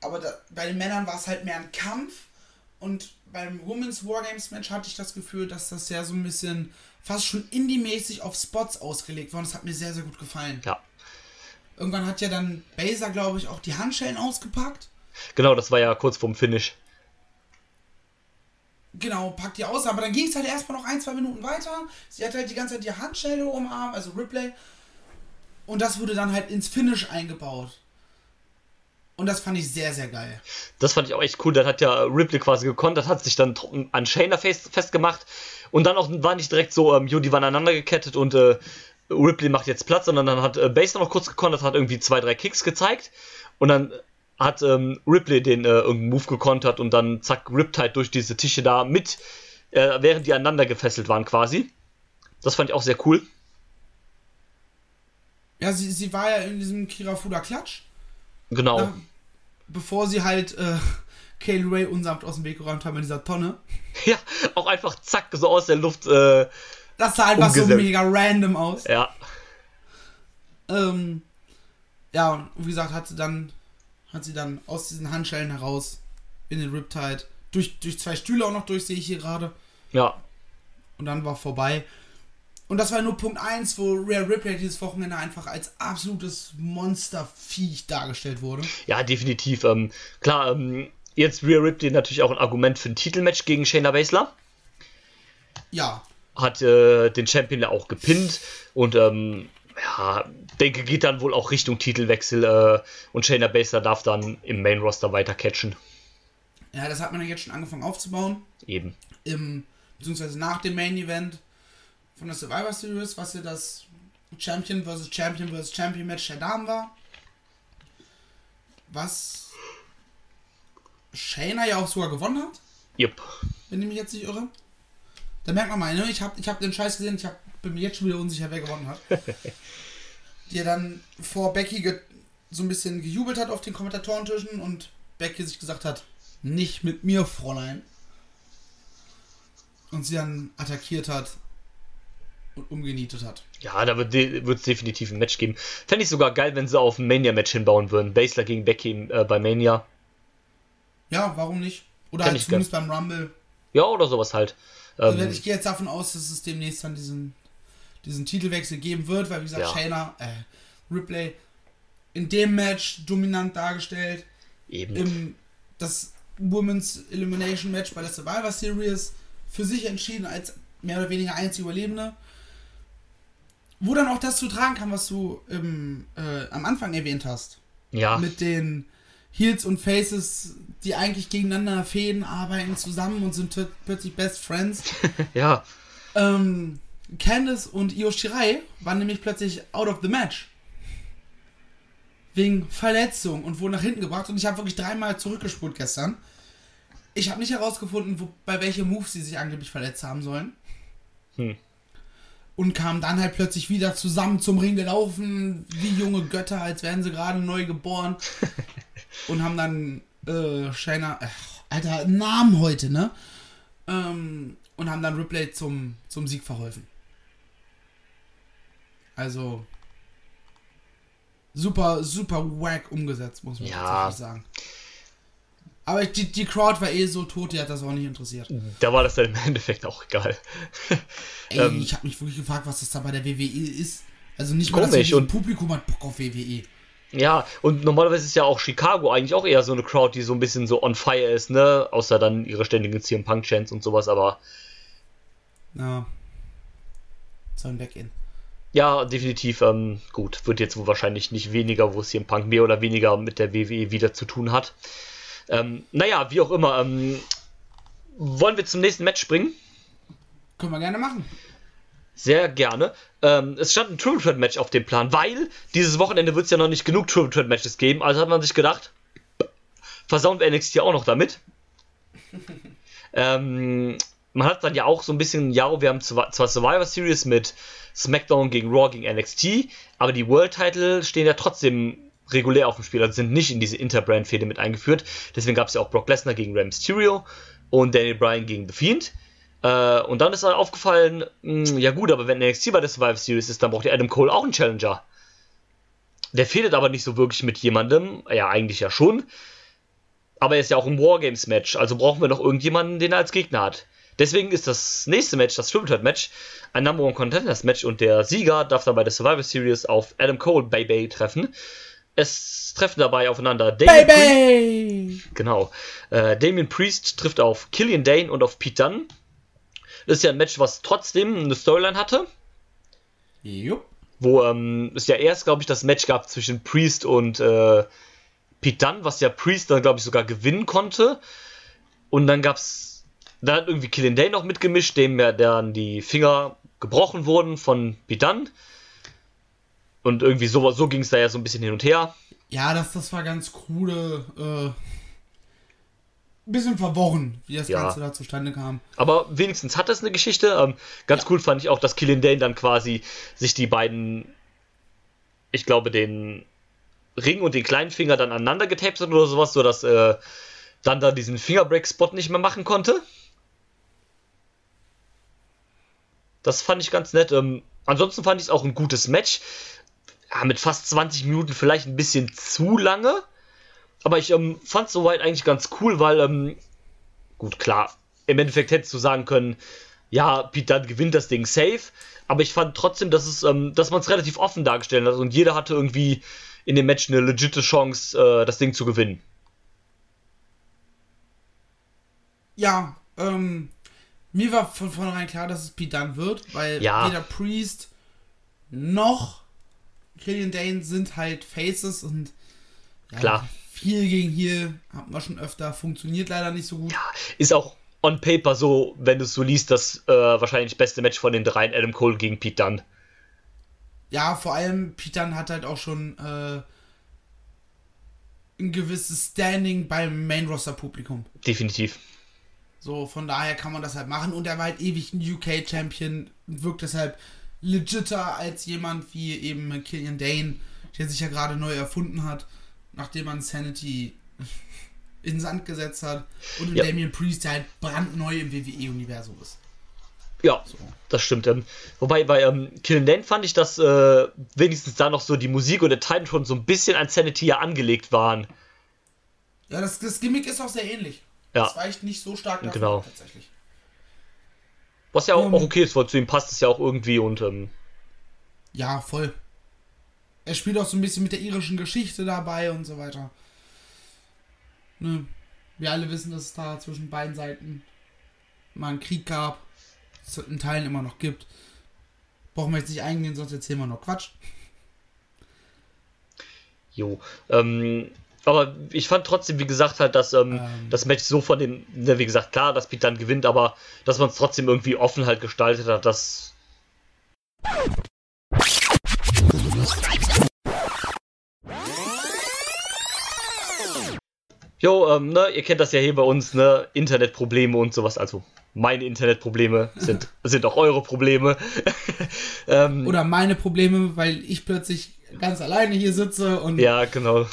D: Aber da, bei den Männern war es halt mehr ein Kampf. Und beim Women's Wargames Match hatte ich das Gefühl, dass das ja so ein bisschen fast schon indie-mäßig auf Spots ausgelegt war. Und das hat mir sehr, sehr gut gefallen.
C: Ja.
D: Irgendwann hat ja dann Baser, glaube ich, auch die Handschellen ausgepackt.
C: Genau, das war ja kurz vorm Finish.
D: Genau, packt die aus, aber dann ging es halt erstmal noch ein, zwei Minuten weiter. Sie hat halt die ganze Zeit die Handschelle umarmt, also Ripley. Und das wurde dann halt ins Finish eingebaut. Und das fand ich sehr, sehr geil.
C: Das fand ich auch echt cool. Dann hat ja Ripley quasi gekontert, hat sich dann an Shayna fest, festgemacht. Und dann auch war nicht direkt so, ähm, jo, die waren aneinander gekettet und äh, Ripley macht jetzt Platz, sondern dann hat äh, Baser noch kurz gekontert, hat irgendwie zwei, drei Kicks gezeigt. Und dann hat ähm, Ripley den äh, irgendeinen Move gekontert und dann zack, Riptide durch diese Tische da mit, äh, während die aneinander gefesselt waren quasi. Das fand ich auch sehr cool.
D: Ja, sie, sie war ja in diesem Kirafuda Klatsch,
C: Genau.
D: na, bevor sie halt äh, Kaylee Ray unsamt aus dem Weg geräumt haben in dieser Tonne.
C: Ja, auch einfach zack, so aus der Luft. Äh,
D: Das sah einfach so
C: Umgesetzt.
D: mega random aus.
C: ja,
D: Ähm, ja, und wie gesagt, hat sie dann, hat sie dann aus diesen Handschellen heraus in den Riptide, durch, durch zwei Stühle auch noch durch, sehe ich hier gerade.
C: ja,
D: Und dann war vorbei. Und das war nur Punkt 1, wo Rare Ripley dieses Wochenende einfach als absolutes Monsterviech dargestellt wurde.
C: Ja, definitiv. Ähm, klar, ähm, jetzt Rhea Ripley natürlich auch ein Argument für ein Titelmatch gegen Shayna Baszler.
D: Ja.
C: Hat äh, den Champion ja auch gepinnt und ähm, ja, denke, geht dann wohl auch Richtung Titelwechsel äh, und Shayna Baszler darf dann im Main Roster weiter catchen.
D: Ja, das hat man ja jetzt schon angefangen aufzubauen.
C: Eben.
D: Im, beziehungsweise nach dem Main Event von der Survivor Series, was ja das Champion vs. Champion vs. Champion Match der Damen war. Was Shayna ja auch sogar gewonnen hat,
C: Jupp.
D: wenn ich mich jetzt nicht irre. Da merkt man mal, ne? ich habe ich hab den Scheiß gesehen, ich hab, bin mir jetzt schon wieder unsicher, wer gewonnen hat. Die dann vor Becky so ein bisschen gejubelt hat auf den Kommentatorentischen und Becky sich gesagt hat, nicht mit mir, Fräulein. Und sie dann attackiert hat und umgenietet hat.
C: Ja, da wird es definitiv ein Match geben. Fände ich sogar geil, wenn sie auf ein Mania-Match hinbauen würden. Baszler gegen Becky äh, bei Mania.
D: Ja, warum nicht? Oder
C: Kann
D: halt zumindest beim Rumble.
C: Ja, oder sowas halt.
D: Also
C: Ähm,
D: ich gehe jetzt davon aus, dass es demnächst dann diesen, diesen Titelwechsel geben wird, weil wie gesagt,
C: Ja.
D: Shayna, äh, Ripley in dem Match dominant dargestellt.
C: eben.
D: Im, das Women's Elimination Match bei der Survivor Series für sich entschieden als mehr oder weniger einzige Überlebende. Wo dann auch das zu tragen kann, was du im, äh, am Anfang erwähnt hast.
C: ja,
D: Mit den Heels und Faces, die eigentlich gegeneinander fäden, arbeiten zusammen und sind plötzlich Best Friends.
C: ja.
D: Ähm, Candice und Io Shirai waren nämlich plötzlich out of the match. Wegen Verletzung und wurden nach hinten gebracht. Und ich habe wirklich dreimal zurückgespult gestern. Ich habe nicht herausgefunden, wo, bei welchem Move sie sich angeblich verletzt haben sollen.
C: Hm.
D: Und kamen dann halt plötzlich wieder zusammen zum Ring gelaufen, wie junge Götter, als wären sie gerade neu geboren. und haben dann äh, Shayna, äh, Alter, Namen heute, ne? Ähm, und haben dann Ripley zum, zum Sieg verholfen. Also super, super wack umgesetzt, muss man
C: Ja.
D: tatsächlich sagen. Aber die, die Crowd war eh so tot, die hat das auch nicht interessiert.
C: Da war das dann im Endeffekt auch egal.
D: Ey,
C: Ähm.
D: ich habe mich wirklich gefragt, was das da bei der WWE ist. Also nicht mal
C: Komisch, und-
D: Publikum hat Bock auf. WWE.
C: Ja, und normalerweise ist ja auch Chicago eigentlich auch eher so eine Crowd, die so ein bisschen so on fire ist, ne? Außer dann ihre ständigen CM Punk Chants und sowas, aber
D: Ja. So ein Back-In.
C: ja, definitiv ähm, gut. Wird jetzt wohl wahrscheinlich nicht weniger, wo CM Punk mehr oder weniger mit der WWE wieder zu tun hat. Ähm, naja, wie auch immer. Ähm, wollen wir zum nächsten Match springen?
D: Können wir gerne machen.
C: Sehr gerne. Ähm, es stand ein Triple Threat Match auf dem Plan, weil dieses Wochenende wird es ja noch nicht genug Triple Threat Matches geben. Also hat man sich gedacht, versauen wir NXT auch noch damit. ähm, man hat dann ja auch so ein bisschen, ja, wir haben zwar zwar Survivor Series mit SmackDown gegen Raw gegen NXT, aber die World Title stehen ja trotzdem regulär auf dem Spiel, also sind nicht in diese Interbrand-Fehde mit eingeführt. Deswegen gab es ja auch Brock Lesnar gegen Rey Mysterio und Daniel Bryan gegen The Fiend. Äh, und dann ist dann aufgefallen, mh, ja gut, aber wenn NXT bei der Survivor Series ist, dann braucht ja Adam Cole auch einen Challenger. Der fehlt aber nicht so wirklich mit jemandem, ja eigentlich ja schon, aber er ist ja auch im Wargames-Match, also brauchen wir noch irgendjemanden, den er als Gegner hat. Deswegen ist das nächste Match, das Triple Threat Match, ein Number One Contenders Match und der Sieger darf dann bei der Survivor Series auf Adam Cole Baby treffen. Es treffen dabei aufeinander Damien Priest,
D: Baby!
C: genau, äh, Damien Priest trifft auf Killian Dane und auf Pete Dunne. Das ist ja ein Match, was trotzdem eine Storyline hatte,
D: Jupp.
C: wo ähm, es ja erst, glaube ich, das Match gab zwischen Priest und äh, Pete Dunne, was ja Priest dann, glaube ich, sogar gewinnen konnte. Und dann gab's, da hat irgendwie Killian Dane noch mitgemischt, dem ja dann die Finger gebrochen wurden von Pete Dunne. Und irgendwie so, so ging es da ja so ein bisschen hin und her.
D: Ja, das, das war ganz krude. Äh, bisschen verworren, wie das
C: Ja.
D: Ganze da zustande kam.
C: Aber wenigstens hat es eine Geschichte. Ähm, ganz cool fand ich auch, dass Killian Dane dann quasi sich die beiden, ich glaube, den Ring und den kleinen Finger dann aneinander getaped hat oder sowas, sodass äh, dann da diesen Fingerbreak-Spot nicht mehr machen konnte. Das fand ich ganz nett. Ähm, ansonsten fand ich es auch ein gutes Match. Ja, mit fast 20 Minuten vielleicht ein bisschen zu lange. Aber ich ähm, fand es soweit eigentlich ganz cool, weil, ähm, gut, klar, im Endeffekt hättest du sagen können, ja, Pete Dunne gewinnt das Ding safe. Aber ich fand trotzdem, dass, es, ähm, dass man es relativ offen dargestellt hat und jeder hatte irgendwie in dem Match eine legitime Chance, äh, das Ding zu gewinnen.
D: Ja, ähm, mir war von vornherein klar, dass es Pete Dunne wird, weil
C: Ja.
D: weder Priest noch Killian Dane sind halt Faces und ja,
C: Klar.
D: viel gegen hier haben wir schon öfter, funktioniert leider nicht so gut.
C: Ja, ist auch on paper so, wenn du es so liest, das äh, wahrscheinlich beste Match von den dreien, Adam Cole gegen Pete Dunne.
D: Ja, vor allem Pete Dunne hat halt auch schon äh, ein gewisses Standing beim Main-Roster-Publikum.
C: Definitiv.
D: So, von daher kann man das halt machen. Und er war halt ewig ein UK-Champion, wirkt deshalb legitter als jemand wie eben Killian Dane, der sich ja gerade neu erfunden hat, nachdem man Sanity in den Sand gesetzt hat. Und
C: Ja.
D: Damien Priest, der halt brandneu im WWE-Universum ist.
C: Ja, das stimmt. Ähm, wobei bei ähm, Killen Dane fand ich, dass äh, wenigstens da noch so die Musik und der Titan schon so ein bisschen an Sanity ja angelegt waren.
D: Ja, das, das Gimmick ist auch sehr ähnlich.
C: Ja.
D: Das weicht nicht so stark davon
C: Genau.
D: tatsächlich.
C: Was ja auch,
D: Ähm.
C: auch okay ist, weil zu ihm passt es ja auch irgendwie und ähm,
D: Ja, voll. Er spielt auch so ein bisschen mit der irischen Geschichte dabei und so weiter. Ne? Wir alle wissen, dass es da zwischen beiden Seiten mal einen Krieg gab. Es in Teilen immer noch gibt. Brauchen wir jetzt nicht eingehen, sonst erzählen wir noch Quatsch.
C: jo. Ähm, aber ich fand trotzdem, wie gesagt, halt, dass ähm,
D: Ähm.
C: das Match so von den, ne, wie gesagt, klar, dass Pete dann gewinnt, aber dass man es trotzdem irgendwie offen halt gestaltet hat, das. Jo, ähm, ne, ihr kennt das ja hier bei uns, ne, Internetprobleme und sowas, also meine Internetprobleme sind, sind auch eure Probleme. ähm,
D: Oder meine Probleme, weil ich plötzlich ganz alleine hier sitze und
C: ja, genau.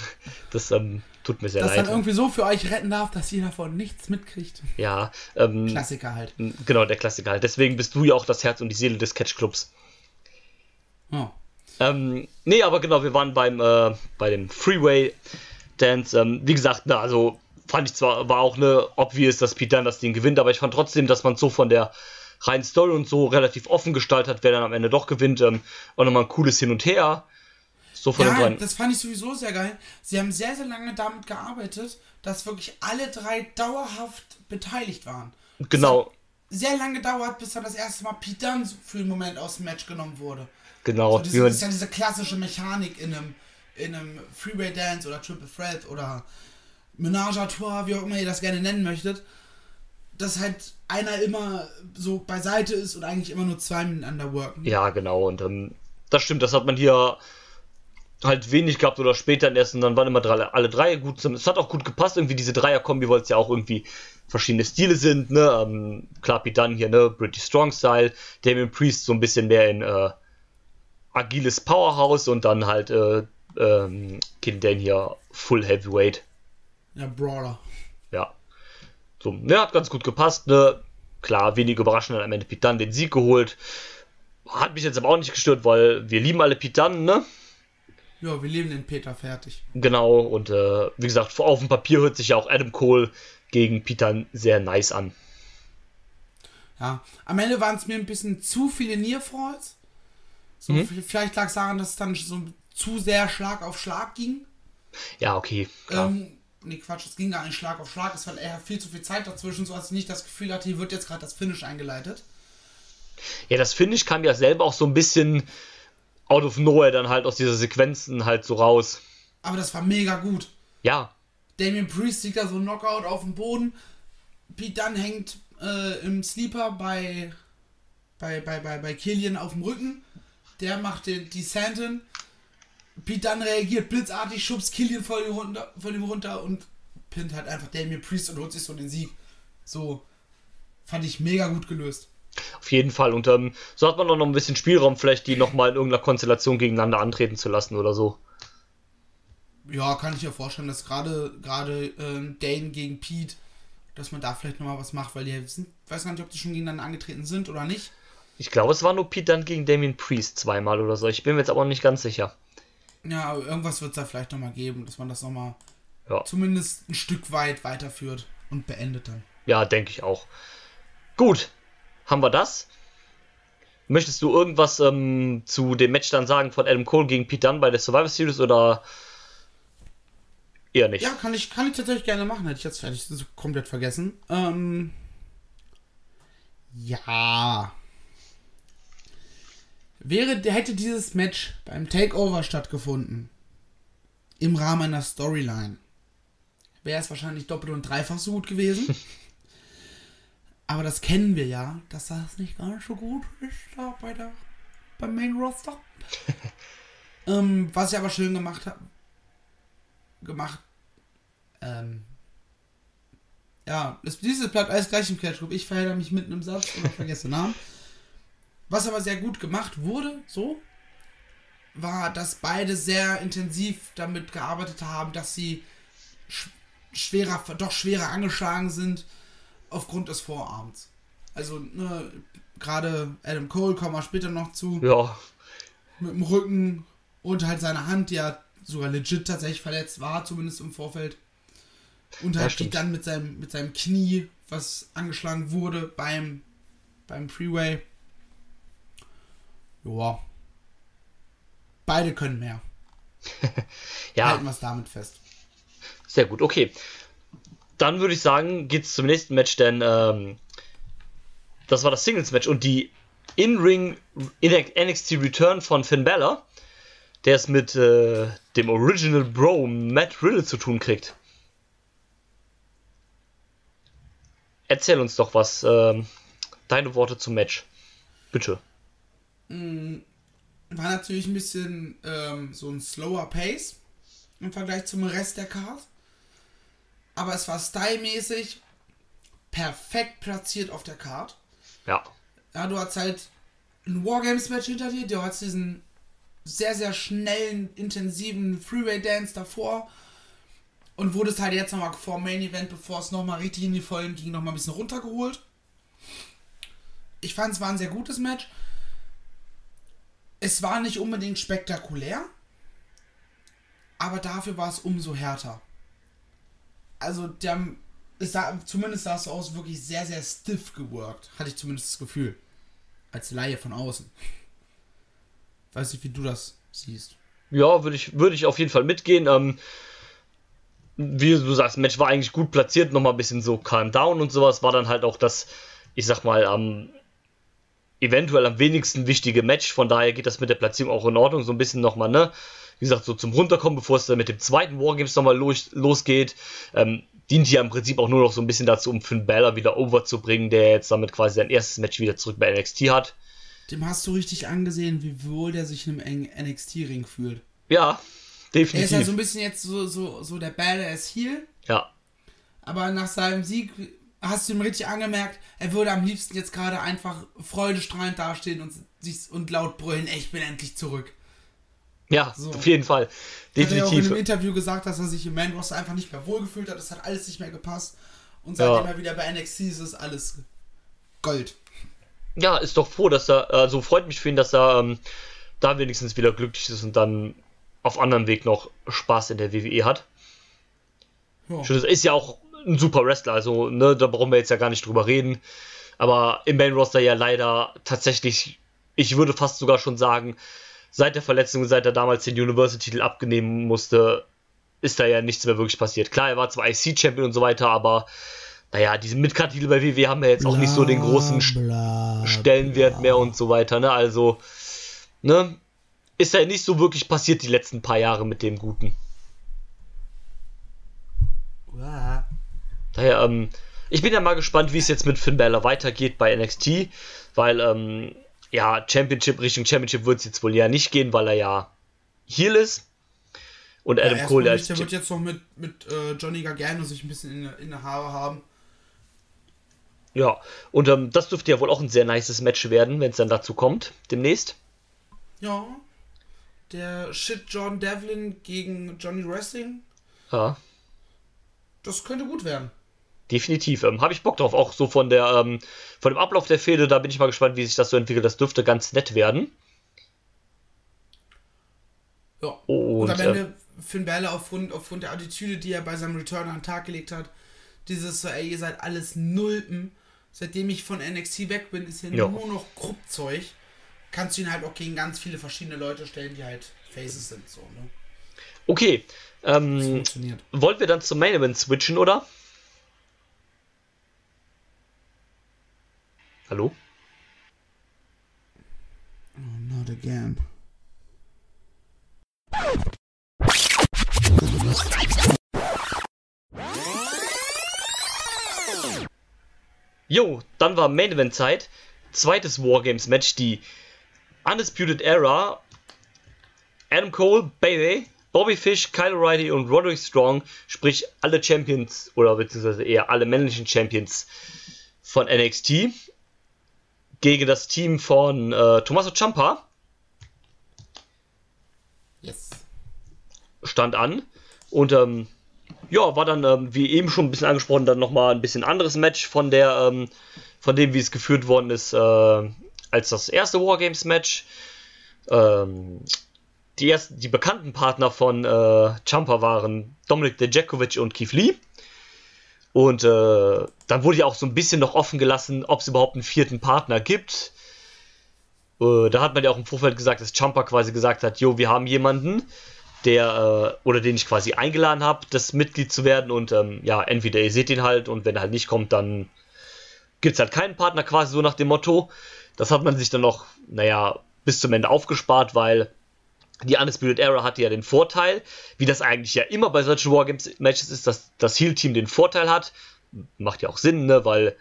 C: Das ähm, tut mir sehr
D: das dann
C: leid.
D: irgendwie so für euch retten darf, dass ihr davon nichts mitkriegt.
C: Ja, ähm,
D: Klassiker halt.
C: genau, der Klassiker halt. Deswegen bist du ja auch das Herz und die Seele des Catch-Clubs.
D: Ja.
C: Ähm, nee, aber genau, wir waren beim, äh, bei dem Freeway Dance. Ähm, wie gesagt, na, also fand ich zwar, war auch ne obvious, dass Pete Dunne das Ding gewinnt, aber ich fand trotzdem, dass man so von der reinen Story und so relativ offen gestaltet hat, wer dann am Ende doch gewinnt. Ähm, auch nochmal ein cooles Hin und Her. So von den
D: Ja,
C: dreien.
D: das fand ich sowieso sehr geil. Sie haben sehr, sehr lange damit gearbeitet, dass wirklich alle drei dauerhaft beteiligt waren.
C: Genau,
D: Sehr lange gedauert, bis dann das erste Mal Pete Dunne für einen Moment aus dem Match genommen wurde.
C: genau.
D: So,
C: wie
D: diese,
C: man-
D: das ist ja diese klassische Mechanik in einem, in einem Freeway Dance oder Triple Threat oder Menage à Trois, wie auch immer ihr das gerne nennen möchtet, dass halt einer immer so beiseite ist und eigentlich immer nur zwei miteinander worken.
C: Ja, genau. Und ähm, das stimmt, das hat man hier halt wenig gehabt oder später erst und dann waren immer drei, alle drei gut zusammen. Es hat auch gut gepasst, irgendwie diese Dreier-Kombi, weil es ja auch irgendwie verschiedene Stile sind, ne? Ähm, klar, Dunne hier, ne? British Strong Style, Damien Priest so ein bisschen mehr in äh, agiles Powerhouse und dann halt äh, ähm, Kid Dan hier Full Heavyweight.
D: Ja, Brawler.
C: Ja. So, ne, hat ganz gut gepasst, ne? Klar, wenig überraschend hat am Ende Dunne den Sieg geholt. Hat mich jetzt aber auch nicht gestört, weil wir lieben alle Dunne, ne?
D: Ja, wir leben den Peter fertig.
C: Genau, und äh, wie gesagt, auf dem Papier hört sich ja auch Adam Cole gegen Pete Dunne sehr nice an.
D: Ja, am Ende waren es mir ein bisschen zu viele Nearfalls. So,
C: Mhm.
D: Vielleicht lag es daran, dass es dann so zu sehr Schlag auf Schlag ging.
C: Ja, okay, klar.
D: Ähm, nee, Quatsch, es ging gar nicht Schlag auf Schlag. Es war eher viel zu viel Zeit dazwischen, so dass ich nicht das Gefühl hatte, hier wird jetzt gerade das Finish eingeleitet.
C: Ja, das finde ich kam ja selber auch so ein bisschen out of nowhere dann halt aus dieser Sequenzen halt so raus.
D: Aber das war mega gut.
C: Ja,
D: Damien Priest liegt da so Knockout auf dem Boden. Pete Dunne hängt äh, im Sleeper bei, bei, bei, bei, bei Killian auf dem Rücken. Der macht den Descenten. Pete Dunne reagiert blitzartig, schubst Killian von ihm runter, von ihm runter und pinnt halt einfach Damien Priest und holt sich so den Sieg. So fand ich mega gut gelöst.
C: Auf jeden Fall. Und ähm, so hat man auch noch ein bisschen Spielraum, vielleicht die nochmal in irgendeiner Konstellation gegeneinander antreten zu lassen oder so.
D: Ja, kann ich mir vorstellen, dass gerade gerade ähm, Dane gegen Pete, dass man da vielleicht nochmal was macht, weil die sind, weiß gar nicht, ob die schon gegeneinander angetreten sind oder nicht.
C: Ich glaube, es war nur Pete Dunne gegen Damien Priest zweimal oder so. Ich bin mir jetzt aber nicht ganz sicher.
D: Ja, aber irgendwas wird es da vielleicht nochmal geben, dass man das nochmal
C: Ja.
D: zumindest ein Stück weit weiterführt und beendet dann.
C: Ja, denke ich auch. Gut, haben wir das. Möchtest du irgendwas ähm, zu dem Match dann sagen von Adam Cole gegen Pete Dunne bei der Survivor Series oder Eher nicht.
D: Ja, kann ich, kann ich tatsächlich gerne machen. Hätte ich jetzt fertig komplett vergessen. Ähm, ja. Wäre, hätte dieses Match beim Takeover stattgefunden, im Rahmen einer Storyline, wäre es wahrscheinlich doppelt und dreifach so gut gewesen. Aber das kennen wir ja, dass das nicht ganz so gut ist da bei der, beim Main Roster. ähm, was ich aber schön gemacht habe, gemacht. Ähm, ja, das, dieses bleibt alles gleich im Catch Group. Ich verhedder mich mitten im Satz und vergesse den Namen. Was aber sehr gut gemacht wurde, so, war, dass beide sehr intensiv damit gearbeitet haben, dass sie sch schwerer, doch schwerer angeschlagen sind aufgrund des Vorarms. Also, ne, gerade Adam Cole kommen wir später noch zu.
C: Ja.
D: Mit dem Rücken und halt seine Hand, die ja sogar legit tatsächlich verletzt war, zumindest im Vorfeld. Und
C: Ja,
D: halt die
C: stimmt.
D: dann mit seinem, mit seinem Knie, was angeschlagen wurde beim, beim Freeway. Joa. Beide können mehr.
C: Ja,
D: Halten wir es damit fest.
C: sehr gut. Okay. Dann würde ich sagen, geht's zum nächsten Match, denn ähm, das war das Singles-Match und die In-Ring NXT Return von Finn Balor, der es mit äh, dem Original Bro Matt Riddle zu tun kriegt. Erzähl uns doch was. ähm, deine Worte zum Match. Bitte.
D: War natürlich ein bisschen ähm, so ein slower Pace im Vergleich zum Rest der Card. Aber es war stylmäßig perfekt platziert auf der Card.
C: Ja.
D: Ja, du hast halt ein Wargames-Match hinter dir, du hast diesen sehr, sehr schnellen, intensiven Freeway-Dance davor und wurdest halt jetzt nochmal vor Main Event, bevor es nochmal richtig in die Vollen ging, nochmal ein bisschen runtergeholt. Ich fand es war ein sehr gutes Match. Es war nicht unbedingt spektakulär, aber dafür war es umso härter. Also, der, haben- es sah, zumindest sah es so aus, wirklich sehr, sehr stiff geworkt. Hatte ich zumindest das Gefühl. Als Laie von außen. Weiß nicht, wie du das siehst.
C: Ja, würde ich, würde ich auf jeden Fall mitgehen. Ähm, wie du sagst, Match war eigentlich gut platziert, nochmal ein bisschen so calm down und sowas. War dann halt auch das, ich sag mal, am eventuell am wenigsten wichtige Match. Von daher geht das mit der Platzierung auch in Ordnung. So ein bisschen nochmal, ne? Wie gesagt, so zum Runterkommen, bevor es dann mit dem zweiten Wargames nochmal los, losgeht. Ähm, dient ja im Prinzip auch nur noch so ein bisschen dazu, um Finn Balor wieder over zu bringen, der jetzt damit quasi sein erstes Match wieder zurück bei NXT hat.
D: Dem hast du richtig angesehen, wie wohl der sich in einem NXT-Ring fühlt.
C: Ja,
D: Er ist ja
C: definitiv.
D: so ein bisschen jetzt so, so, so der Badass Heel,
C: ja.
D: aber nach seinem Sieg hast du ihm richtig angemerkt, er würde am liebsten jetzt gerade einfach freudestrahlend dastehen und, sich, und laut brüllen, ich bin endlich zurück.
C: Ja,
D: So.
C: auf jeden Fall.
D: Hat er ja auch in
C: Definitiv.
D: einem Interview gesagt, dass er sich im Man Roster einfach nicht mehr wohlgefühlt hat. Das hat alles nicht mehr gepasst. Und seitdem
C: Ja.
D: er wieder bei NXT ist, ist alles Gold.
C: Ja, ist doch froh, dass er, also freut mich für ihn, dass er ähm, da wenigstens wieder glücklich ist und dann auf anderem Weg noch Spaß in der WWE hat.
D: Ja.
C: Schön, das ist ja auch ein super Wrestler, also ne, da brauchen wir jetzt ja gar nicht drüber reden. Aber im Main Roster ja leider tatsächlich, ich würde fast sogar schon sagen, seit der Verletzung, seit er damals den Universal-Titel abnehmen musste, ist da ja nichts mehr wirklich passiert. Klar, er war zwar IC-Champion und so weiter, aber naja, diese Midcard-Titel bei WWE haben ja jetzt auch nicht so den großen
D: bla,
C: Stellenwert mehr und so weiter, ne? Also, ne? Ist ja nicht so wirklich passiert die letzten paar Jahre mit dem Guten.
D: bla.
C: Daher, ähm, ich bin ja mal gespannt, wie es jetzt mit Finn Balor weitergeht bei NXT, weil, ähm, ja, Championship, Richtung Championship wird es jetzt wohl ja nicht gehen, weil er ja Heel ist. Und Adam
D: Ja,
C: Cole als
D: der wird jetzt noch mit, mit äh, Johnny Gargano sich ein bisschen in, in der Haare haben.
C: Ja, und ähm, das dürfte ja wohl auch ein sehr nices Match werden, wenn es dann dazu kommt, demnächst.
D: Ja. Der Shit John Devlin gegen Johnny Wrestling.
C: Ja.
D: Das könnte gut werden.
C: Definitiv. Ähm, Habe ich Bock drauf. Auch so von der, ähm, von dem Ablauf der Fehde, da bin ich mal gespannt, wie sich das so entwickelt. Das dürfte ganz nett werden.
D: Ja.
C: Und,
D: Und am
C: äh,
D: Ende Finn Balor aufgrund, aufgrund der Attitüde, die er bei seinem Return an den Tag gelegt hat, dieses so, ey, ihr seid alles Nulpen. Seitdem ich von NXT weg bin, ist hier
C: Ja.
D: nur noch Kruppzeug. Kannst du ihn halt auch gegen ganz viele verschiedene Leute stellen, die halt Faces sind. So, ne?
C: Okay. Ähm,
D: Funktioniert.
C: wollen wir dann zum Main Event switchen, oder? Hallo?
D: Not again.
C: Jo, dann war Main Event Zeit. Zweites Wargames Match, die Undisputed Era. Adam Cole, Baby, Bobby Fish, Kyle O'Reilly und Roderick Strong, sprich alle Champions oder beziehungsweise eher alle männlichen Champions von NXT gegen das Team von äh, Tommaso Ciampa
D: Yes.
C: stand an und ähm, ja, war dann, ähm, wie eben schon ein bisschen angesprochen, dann nochmal ein bisschen anderes Match von der, ähm, von dem, wie es geführt worden ist, äh, als das erste Wargames-Match. Ähm, die, ersten, die bekannten Partner von äh, Champa waren Dominik Dejakovic und Keith Lee. Und äh, dann wurde ja auch so ein bisschen noch offen gelassen, ob es überhaupt einen vierten Partner gibt. Äh, da hat man ja auch im Vorfeld gesagt, dass Champa quasi gesagt hat, jo, wir haben jemanden, der, äh, oder den ich quasi eingeladen habe, das Mitglied zu werden. Und ähm, ja, entweder ihr seht ihn halt und wenn er halt nicht kommt, dann gibt es halt keinen Partner, quasi so nach dem Motto. Das hat man sich dann noch, naja, bis zum Ende aufgespart, weil die Undisputed Era hatte ja den Vorteil, wie das eigentlich ja immer bei solchen Wargames-Matches ist, dass das Heal-Team den Vorteil hat. Macht ja auch Sinn, ne, weil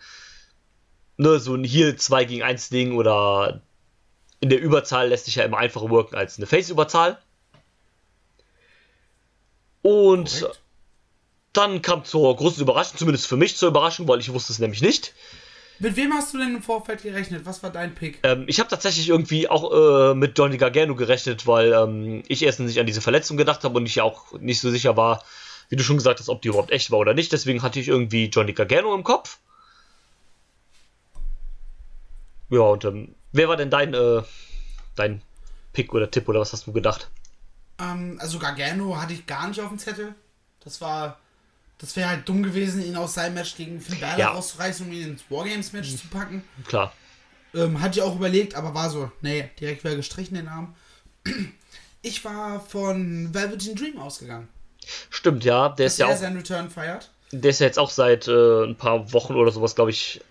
C: ne, so ein Heal 2 gegen 1 Ding oder in der Überzahl lässt sich ja immer einfacher worken als eine Face-Überzahl. Und
D: Korrekt.
C: dann kam zur großen Überraschung, zumindest für mich zur Überraschung, weil ich wusste es nämlich nicht.
D: Mit wem hast du denn im Vorfeld gerechnet? Was war dein Pick?
C: Ähm, ich habe tatsächlich irgendwie auch äh, mit Johnny Gargano gerechnet, weil ähm, ich erstens nicht an diese Verletzung gedacht habe und ich auch nicht so sicher war, wie du schon gesagt hast, ob die überhaupt echt war oder nicht. Deswegen hatte ich irgendwie Johnny Gargano im Kopf. Ja, und ähm, wer war denn dein, äh, dein Pick oder Tipp oder was hast du gedacht?
D: Ähm, also Gargano hatte ich gar nicht auf dem Zettel. Das war. Das wäre halt dumm gewesen, ihn aus seinem Match gegen Finn Balor
C: Ja.
D: rauszureißen, um ihn ins Wargames-Match zu packen.
C: Klar.
D: Ähm, hatte ich auch überlegt, aber war so, nee, direkt wieder gestrichen den Namen. Ich war von Velveteen Dream ausgegangen.
C: Stimmt, ja. Der
D: Dass
C: ist ja auch,
D: seinen Return feiert.
C: der ist ja jetzt auch seit äh, ein paar Wochen oder sowas, glaube ich,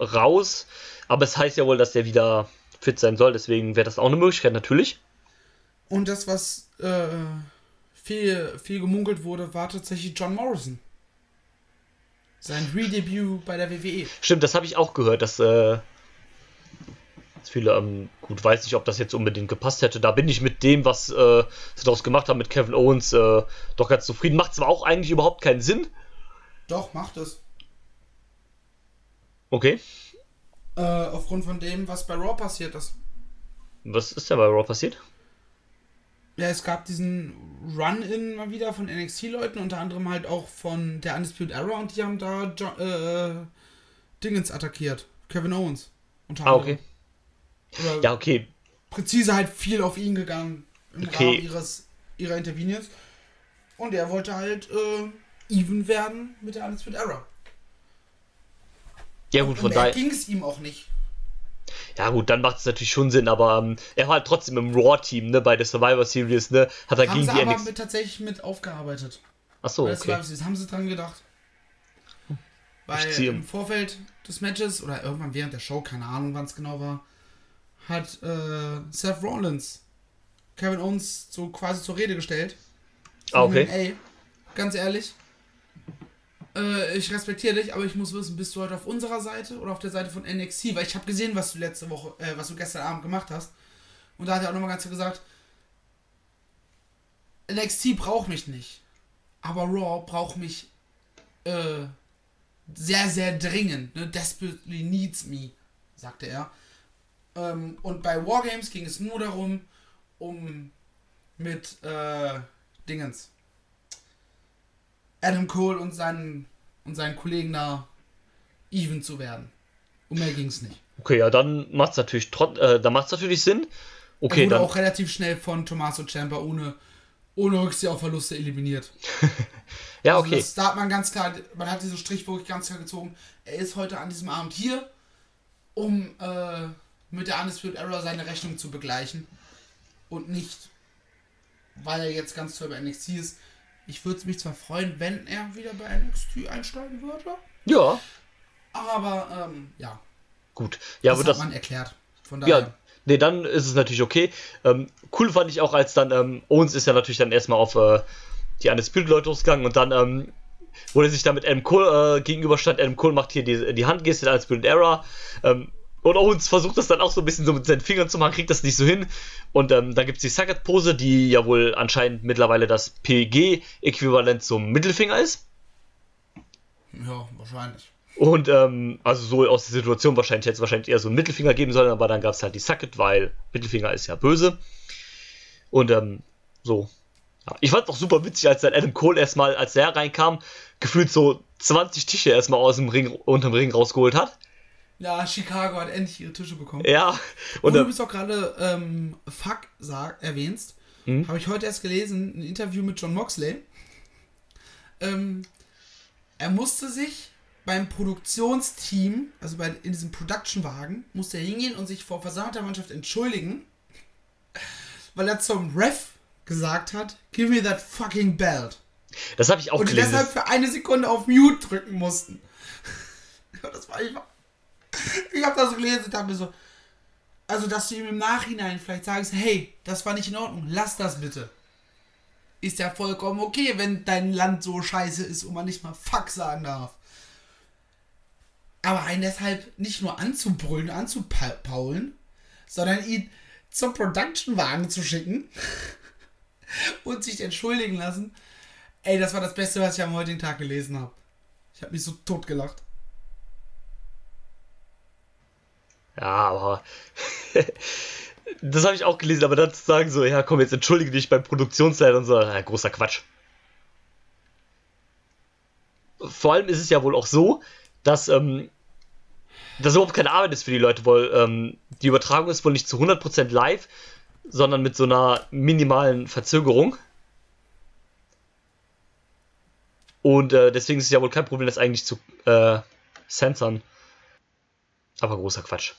C: raus. Aber es heißt ja wohl, dass der wieder fit sein soll. Deswegen wäre das auch eine Möglichkeit, natürlich.
D: Und das, was äh, viel, viel gemunkelt wurde, war tatsächlich John Morrison. Sein Redebut bei der. WWE.
C: Stimmt, das habe ich auch gehört, dass, äh, dass viele, ähm, gut, weiß nicht, ob das jetzt unbedingt gepasst hätte. Da bin ich mit dem, was äh, sie daraus gemacht haben mit Kevin Owens, äh, doch ganz zufrieden. Macht zwar auch eigentlich überhaupt keinen Sinn.
D: Doch, macht es.
C: Okay.
D: Äh, aufgrund von dem, was bei Raw passiert ist.
C: Was ist denn bei Raw passiert?
D: Ja, es gab diesen Run-In mal wieder von NXT-Leuten, unter anderem halt auch von der Undisputed Era und die haben da jo äh, Dingens attackiert. Kevin Owens. Unter
C: Ah, okay.
D: Oder
C: Ja, okay.
D: präzise halt viel auf ihn gegangen im
C: Okay.
D: Rahmen ihres, ihrer Intervenience. Und er wollte halt äh, even werden mit der Undisputed Era.
C: Ja, gut, von
D: Und mehr
C: daher.
D: ging es ihm auch nicht.
C: Ja, gut, dann macht es natürlich schon Sinn, aber ähm, er war halt trotzdem im Raw-Team, ne, bei der Survivor Series, ne, hat er
D: Haben
C: gegen
D: sie
C: die
D: aber
C: NXT.
D: mit, tatsächlich mit aufgearbeitet.
C: Achso, okay.
D: Series haben sie dran gedacht. Weil im Vorfeld des Matches oder irgendwann während der Show, keine Ahnung wann es genau war, hat äh, Seth Rollins Kevin Owens so quasi zur Rede gestellt.
C: Ah, okay.
D: Ey, ganz ehrlich, äh, ich respektiere dich, aber ich muss wissen, bist du heute auf unserer Seite oder auf der Seite von NXT? Weil ich habe gesehen, was du letzte Woche, äh, was du gestern Abend gemacht hast. Und da hat er auch nochmal ganz klar gesagt, NXT braucht mich nicht. Aber Raw braucht mich äh, sehr, sehr dringend. Ne? Desperately needs me, sagte er. Ähm, und bei Wargames ging es nur darum, um mit äh, Dingens. Adam Cole und seinen, und seinen Kollegen da even zu werden. Um mehr ging es nicht.
C: Okay, ja, dann macht's natürlich trot äh, dann macht's natürlich Sinn.
D: er
C: Okay,
D: wurde
C: dann.
D: auch relativ schnell von Tommaso Ciampa ohne, ohne Rücksicht auf Verluste eliminiert.
C: ja,
D: Also
C: okay.
D: das, da hat man ganz klar, man hat diesen Strich wirklich ganz klar gezogen. Er ist heute an diesem Abend hier, um äh, mit der Undisputed Era seine Rechnung zu begleichen und nicht weil er jetzt ganz toll bei NXT ist. Ich würde mich zwar freuen, wenn er wieder bei NXT einsteigen würde,
C: Ja,
D: aber ähm, ja,
C: gut. Ja,
D: das
C: wird
D: hat
C: das.
D: man erklärt. Von daher,
C: Ja, nee, dann ist es natürlich okay. Ähm, cool fand ich auch, als dann ähm, Owens ist ja natürlich dann erstmal auf äh, die Undisputed-Leute losgegangen und dann ähm, wo er sich da mit Adam Cole äh, gegenüberstand. Adam Cole macht hier die, die Handgeste der Undisputed Era. Ähm, und Owens versucht das dann auch so ein bisschen so mit seinen Fingern zu machen, kriegt das nicht so hin. Und ähm, dann gibt es die Sagat-Pose, die ja wohl anscheinend mittlerweile das PG-Äquivalent zum Mittelfinger ist.
D: ja, wahrscheinlich.
C: Und ähm, also so aus der Situation wahrscheinlich hätte es wahrscheinlich eher so einen Mittelfinger geben sollen, aber dann gab es halt die Sucket, weil Mittelfinger ist ja böse. Und ähm, so. Ja. Ich fand es auch super witzig, als dann Adam Cole erstmal, als er reinkam, gefühlt so 20 Tische erstmal aus dem Ring, unterm Ring rausgeholt hat.
D: Ja, Chicago hat endlich ihre Tische bekommen.
C: Ja.
D: Und
C: Und
D: du bist auch gerade ähm, Fuck sag, erwähnst.
C: Mhm.
D: Habe ich heute erst gelesen, ein Interview mit John Moxley. Ähm, er musste sich beim Produktionsteam, also bei, in diesem Production-Wagen, musste er hingehen und sich vor versammelter Mannschaft entschuldigen, weil er zum Ref gesagt hat, give me that fucking belt.
C: das habe ich auch
D: Und
C: gelesen.
D: deshalb für eine Sekunde auf Mute drücken mussten. Ja, das war einfach. Ich habe das gelesen und dachte mir so. Also, dass du ihm im Nachhinein vielleicht sagst, hey, das war nicht in Ordnung, lass das bitte. Ist ja vollkommen okay, wenn dein Land so scheiße ist und man nicht mal Fuck sagen darf. Aber einen deshalb nicht nur anzubrüllen, anzupaulen, sondern ihn zum Production-Wagen zu schicken und sich entschuldigen lassen. Ey, das war das Beste, was ich am heutigen Tag gelesen habe. Ich habe mich so tot gelacht.
C: Ja, aber. das habe ich auch gelesen, aber dann zu sagen so, ja komm, jetzt entschuldige dich beim Produktionsleiter und so, ja, großer Quatsch. Vor allem ist es ja wohl auch so, dass ähm, das überhaupt keine Arbeit ist für die Leute, weil ähm, die Übertragung ist wohl nicht zu 100% live, sondern mit so einer minimalen Verzögerung. Und äh, deswegen ist es ja wohl kein Problem, das eigentlich zu äh, censoren. Aber großer Quatsch.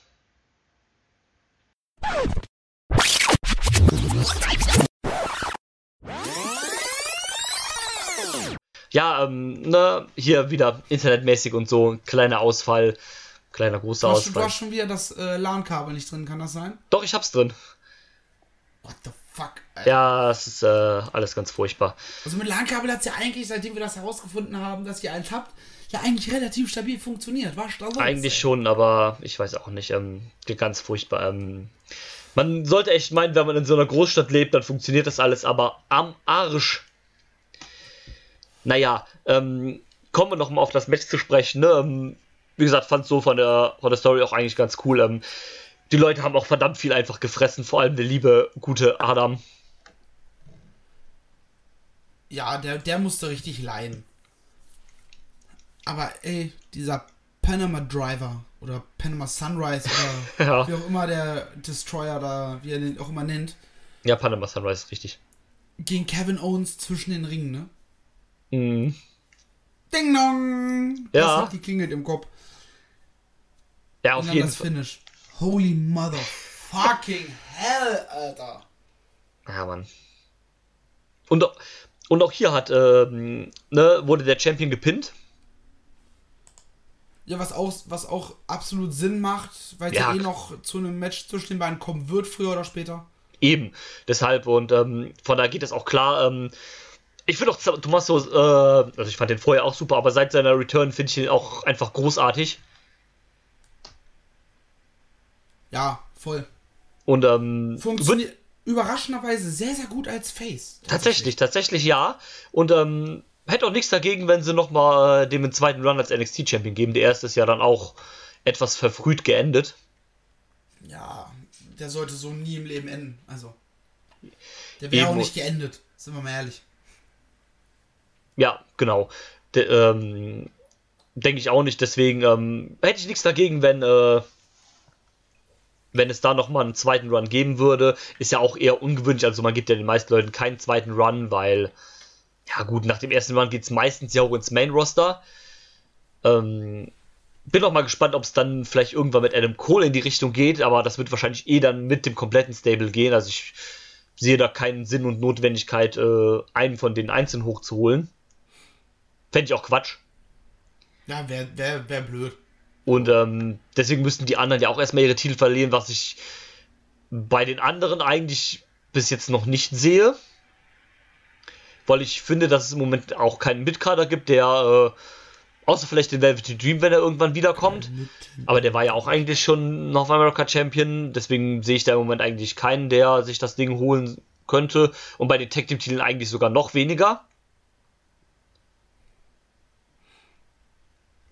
C: Ja, ähm, ne, hier wieder internetmäßig und so, kleiner Ausfall, kleiner großer
D: Du hast, du
C: Ausfall.
D: hast schon wieder das äh, LAN-Kabel nicht drin, kann das sein?
C: Doch, ich hab's drin.
D: What the fuck? Alter.
C: Ja, es ist äh, alles ganz furchtbar.
D: Also mit LAN-Kabel hat es ja eigentlich, seitdem wir das herausgefunden haben, dass ihr eins habt, ja eigentlich relativ stabil funktioniert. War.
C: Eigentlich schon, aber ich weiß auch nicht, ähm, ganz furchtbar. Ähm, man sollte echt meinen, wenn man in so einer Großstadt lebt, dann funktioniert das alles, aber am Arsch. Naja, ähm, kommen wir nochmal auf das Match zu sprechen. Ne? Ähm, wie gesagt, fand so von der, von der Story auch eigentlich ganz cool. Ähm, die Leute haben auch verdammt viel einfach gefressen, vor allem der liebe, gute Adam.
D: Ja, der, der musste richtig leiden. Aber ey, dieser Panama Driver oder Panama Sunrise oder
C: Ja.
D: wie auch immer der Destroyer da, wie er den auch immer nennt,
C: Ja, Panama Sunrise, richtig.
D: gegen Kevin Owens zwischen den Ringen, ne?
C: Mhm.
D: Ding dong! Das
C: Ja.
D: hat geklingelt im Kopf.
C: Ja, auf jeden
D: das
C: Fall.
D: Finish. Holy motherfucking hell, Alter.
C: Ja, Mann. Und, und auch hier hat, ähm, ne, wurde der Champion gepinnt.
D: Ja, was auch, was auch absolut Sinn macht, weil es ja.
C: Ja.
D: eh noch zu einem Match zwischen den beiden kommen wird, früher oder später.
C: Eben. Deshalb und ähm, von da geht es auch klar. Ähm, ich finde auch Tommaso, äh, also ich fand den vorher auch super, aber seit seiner Return finde ich ihn auch einfach großartig.
D: Ja, voll.
C: Und ähm,
D: Funktioniert überraschenderweise sehr, sehr gut als Face.
C: tatsächlich, tatsächlich ja. Und ähm, hätte auch nichts dagegen, wenn sie nochmal äh, dem einen zweiten Run als NXT-Champion geben. Der erste ist ja dann auch etwas verfrüht geendet.
D: Ja, der sollte so nie im Leben enden. Also. Der wäre auch nicht geendet, sind wir mal ehrlich.
C: Ja, genau. De, ähm, Denke ich auch nicht. Deswegen ähm, hätte ich nichts dagegen, wenn, äh, wenn es da nochmal einen zweiten Run geben würde. Ist ja auch eher ungewöhnlich. Also man gibt ja den meisten Leuten keinen zweiten Run, weil, ja gut, nach dem ersten Run geht es meistens ja auch ins Main-Roster. Ähm, bin auch mal gespannt, ob es dann vielleicht irgendwann mit Adam Cole in die Richtung geht, aber das wird wahrscheinlich eh dann mit dem kompletten Stable gehen. Also ich sehe da keinen Sinn und Notwendigkeit, äh, einen von den einzeln hochzuholen. Fände ich auch Quatsch.
D: Ja, wäre wär, wär blöd.
C: Und ähm, deswegen müssten die anderen ja auch erstmal ihre Titel verlieren, was ich bei den anderen eigentlich bis jetzt noch nicht sehe. Weil ich finde, dass es im Moment auch keinen Mitkader gibt, der, äh, außer vielleicht den Velvet Dream, wenn er irgendwann wiederkommt. Aber der war ja auch eigentlich schon North America Champion. Deswegen sehe ich da im Moment eigentlich keinen, der sich das Ding holen könnte. Und bei den Tag Team Titeln eigentlich sogar noch weniger.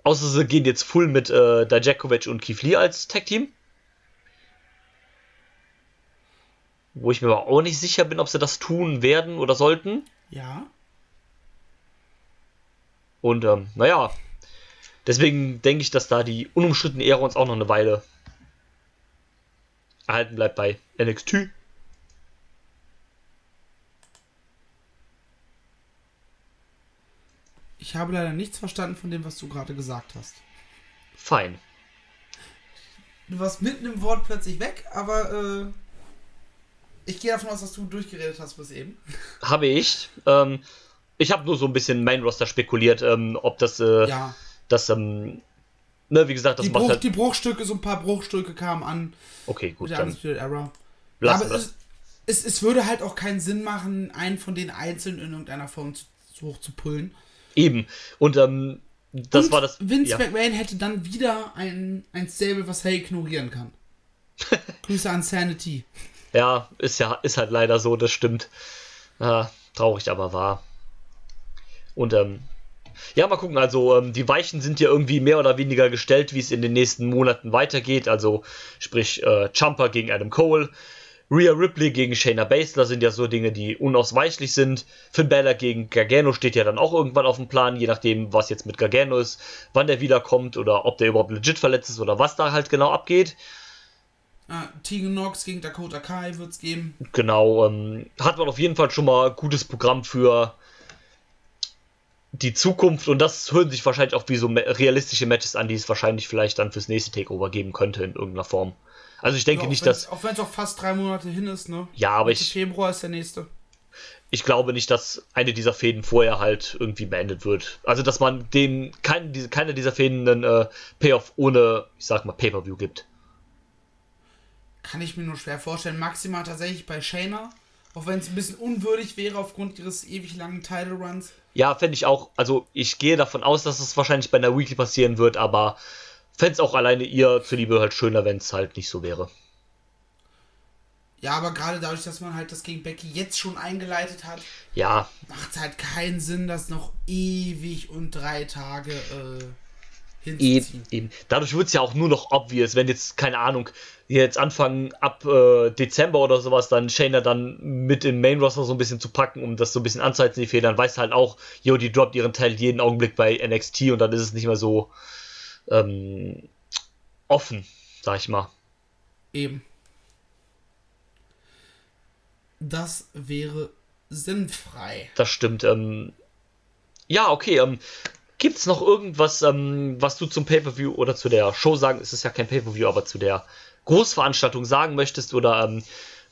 C: Außer sie gehen jetzt full mit äh, Dajakovic und Keith Lee als Tag Team. Wo ich mir aber auch nicht sicher bin, ob sie das tun werden oder sollten.
D: Ja.
C: Und ähm, naja, deswegen denke ich, dass da die unumstrittene Ära uns auch noch eine Weile erhalten bleibt bei NXT.
D: Ich habe leider nichts verstanden von dem, was du gerade gesagt hast.
C: Fein.
D: Du warst mitten im Wort plötzlich weg, aber äh, ich gehe davon aus, dass du durchgeredet hast bis eben.
C: Habe ich. Ähm, ich habe nur so ein bisschen Main Roster spekuliert, ähm, ob das, äh,
D: Ja.
C: das, ähm, ne, wie gesagt, das
D: Die,
C: macht
D: Bruch,
C: halt.
D: die Bruchstücke, so ein paar Bruchstücke kamen an
C: Okay, gut, dann.
D: Ja,
C: lassen
D: aber es, es, es würde halt auch keinen Sinn machen, einen von den einzeln in irgendeiner Form zu, zu hoch zu pullen.
C: Eben. Und ähm, das
D: Und
C: war das.
D: Vince
C: ja.
D: McMahon hätte dann wieder ein, ein Stable, was er ignorieren kann. Grüße an Sanity.
C: Ja, ist ja, ist halt leider so, das stimmt. Ja, traurig, aber wahr. Und ähm, ja, mal gucken, also ähm, die Weichen sind ja irgendwie mehr oder weniger gestellt, wie es in den nächsten Monaten weitergeht. Also sprich äh, Jumper gegen Adam Cole, Rhea Ripley gegen Shayna Baszler sind ja so Dinge, die unausweichlich sind. Finn Balor gegen Gargano steht ja dann auch irgendwann auf dem Plan, je nachdem, was jetzt mit Gargano ist, wann der wiederkommt oder ob der überhaupt legit verletzt ist oder was da halt genau abgeht.
D: Ah, Tegan Knox gegen Dakota Kai wird es geben.
C: Genau, ähm, hat man auf jeden Fall schon mal gutes Programm für die Zukunft und das hören sich wahrscheinlich auch wie so realistische Matches an, die es wahrscheinlich vielleicht dann fürs nächste Takeover geben könnte in irgendeiner Form. Also ich denke
D: Ja,
C: nicht, dass.
D: Auch wenn es auch fast drei Monate hin ist, ne?
C: Ja, aber ich,
D: Februar ist der nächste.
C: ich glaube nicht, dass eine dieser Fäden vorher halt irgendwie beendet wird. Also dass man dem kein, diese, keine dieser Fäden einen äh, Payoff ohne, ich sag mal, Pay-Per-View gibt.
D: Kann ich mir nur schwer vorstellen. Maximal tatsächlich bei Shayna. Auch wenn es ein bisschen unwürdig wäre aufgrund ihres ewig langen Title Runs.
C: Ja, fände ich auch. Also ich gehe davon aus, dass es wahrscheinlich bei einer Weekly passieren wird, aber fände es auch alleine ihr zuliebe halt schöner, wenn es halt nicht so wäre.
D: Ja, aber gerade dadurch, dass man halt das gegen Becky jetzt schon eingeleitet hat,
C: Ja,
D: macht es halt keinen Sinn, das noch ewig und drei Tage äh,
C: Eben, eben. Dadurch wird es ja auch nur noch obvious, wenn jetzt, keine Ahnung, jetzt anfangen ab äh, Dezember oder sowas, dann Shayna dann mit im Main Roster so ein bisschen zu packen, um das so ein bisschen anzuhalten, die Federn, weiß halt auch, jo, die droppt ihren Teil jeden Augenblick bei NXT und dann ist es nicht mehr so ähm, offen, sag ich mal.
D: Eben. Das wäre sinnfrei.
C: Das stimmt. Ähm, ja, okay. Ähm, Gibt es noch irgendwas, ähm, was du zum Pay-Per-View oder zu der Show sagen, es ist ja kein Pay-Per-View, aber zu der Großveranstaltung sagen möchtest oder ähm,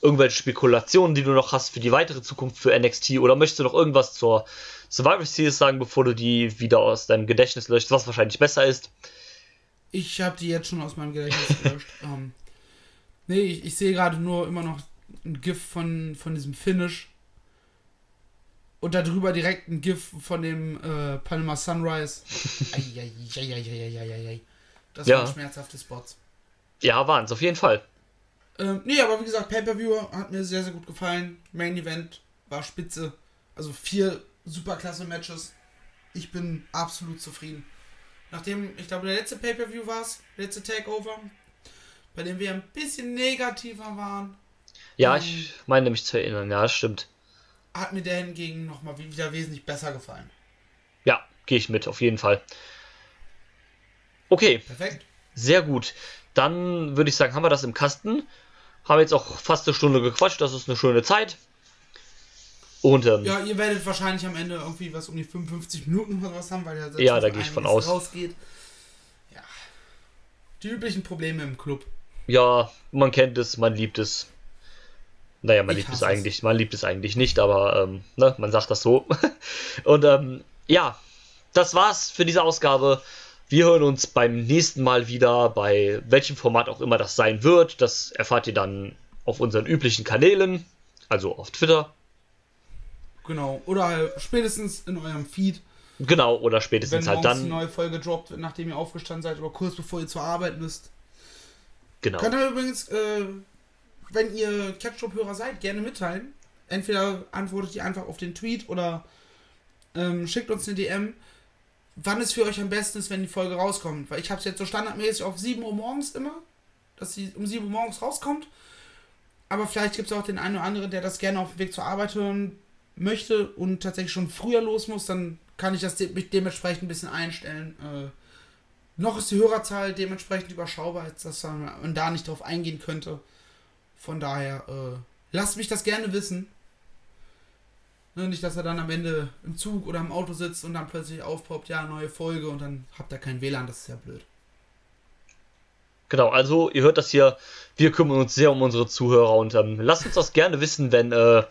C: irgendwelche Spekulationen, die du noch hast für die weitere Zukunft für NXT oder möchtest du noch irgendwas zur Survivor Series sagen, bevor du die wieder aus deinem Gedächtnis löscht, was wahrscheinlich besser ist?
D: Ich habe die jetzt schon aus meinem Gedächtnis gelöscht. ähm, nee, ich, ich sehe gerade nur immer noch ein GIF von, von diesem Finish. Und darüber direkt ein GIF von dem äh, Panama Sunrise. Eieieiei. Das
C: Ja.
D: waren schmerzhafte Spots.
C: Ja, waren es auf jeden Fall.
D: Ähm, nee, aber wie gesagt, Pay-Per-View hat mir sehr, sehr gut gefallen. Main Event war spitze. Also vier superklasse Matches. Ich bin absolut zufrieden. Nachdem, ich glaube, der letzte Pay-Per-View war es, letzte Takeover, bei dem wir ein bisschen negativer waren,
C: Ja,
D: Ähm.
C: ich meine mich zu erinnern, ja, das stimmt.
D: Hat mir der hingegen nochmal wieder wesentlich besser gefallen.
C: Ja, gehe ich mit, auf jeden Fall. Okay,
D: Perfekt.
C: Sehr gut. Dann würde ich sagen, haben wir das im Kasten. Haben jetzt auch fast eine Stunde gequatscht. Das ist eine schöne Zeit. Und ähm,
D: Ja, ihr werdet wahrscheinlich am Ende irgendwie was um die 55 Minuten oder was haben, weil ja,
C: Ja, da gehe ich von aus.
D: rausgeht. Ja. Die üblichen Probleme im Club.
C: ja, man kennt es, man liebt es. Naja, man
D: Ich
C: liebt es eigentlich, man liebt es eigentlich nicht, aber ähm, ne, man sagt das so. Und ähm, ja, das war's für diese Ausgabe. Wir hören uns beim nächsten Mal wieder, bei welchem Format auch immer das sein wird. Das erfahrt ihr dann auf unseren üblichen Kanälen, also auf Twitter,
D: Genau. Oder spätestens in eurem Feed,
C: genau, oder
D: wenn
C: spätestens halt dann.
D: neue Folge droppt, nachdem ihr aufgestanden seid oder kurz bevor ihr zur Arbeit müsst.
C: Genau.
D: Könnt ihr übrigens, äh, wenn ihr Catch-Up-Hörer seid, gerne mitteilen. Entweder antwortet ihr einfach auf den Tweet oder ähm, schickt uns eine DM, wann es für euch am besten ist, wenn die Folge rauskommt. Weil ich habe es jetzt so standardmäßig auf 7 Uhr morgens immer, dass sie um 7 Uhr morgens rauskommt. Aber vielleicht gibt es auch den einen oder anderen, der das gerne auf dem Weg zur Arbeit hören möchte und tatsächlich schon früher los muss. Dann kann ich das de mich dementsprechend ein bisschen einstellen. Äh, noch ist die Hörerzahl dementsprechend überschaubar, dass man da nicht drauf eingehen könnte. Von daher, äh, lasst mich das gerne wissen. Ne, nicht, dass er dann am Ende im Zug oder im Auto sitzt und dann plötzlich aufpoppt, ja, neue Folge und dann habt ihr kein WLAN, das ist ja blöd.
C: Genau, also ihr hört das hier, wir kümmern uns sehr um unsere Zuhörer und ähm, lasst uns das gerne wissen, wenn, äh,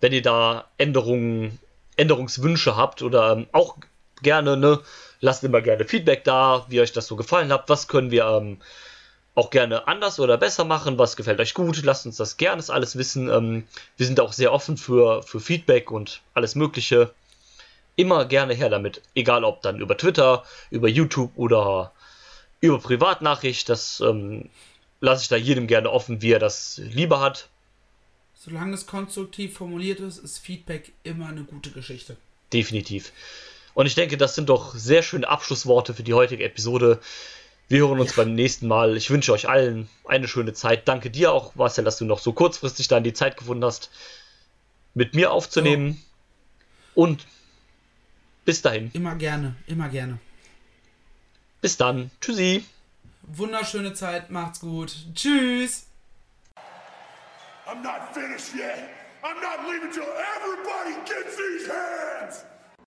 C: wenn ihr da Änderungen, Änderungswünsche habt oder ähm, auch gerne, ne, lasst immer gerne Feedback da, wie euch das so gefallen hat, was können wir ähm, auch gerne anders oder besser machen, was gefällt euch gut, lasst uns das gerne alles wissen. Ähm, wir sind auch sehr offen für, für Feedback und alles Mögliche. Immer gerne her damit, egal ob dann über Twitter, über YouTube oder über Privatnachricht, das ähm, lasse ich da jedem gerne offen, wie er das lieber hat.
D: Solange es konstruktiv formuliert ist, ist Feedback immer eine gute Geschichte.
C: Definitiv. Und ich denke, das sind doch sehr schöne Abschlussworte für die heutige Episode. Wir hören uns beim nächsten Mal. Ich wünsche euch allen eine schöne Zeit. Danke dir auch, Marcel, dass du noch so kurzfristig dann die Zeit gefunden hast, mit mir aufzunehmen. Und bis dahin.
D: Immer gerne, immer gerne.
C: Bis dann. Tschüssi.
D: Wunderschöne Zeit, macht's gut. Tschüss!
B: I'm not finished yet. I'm not leaving till everybody gets it.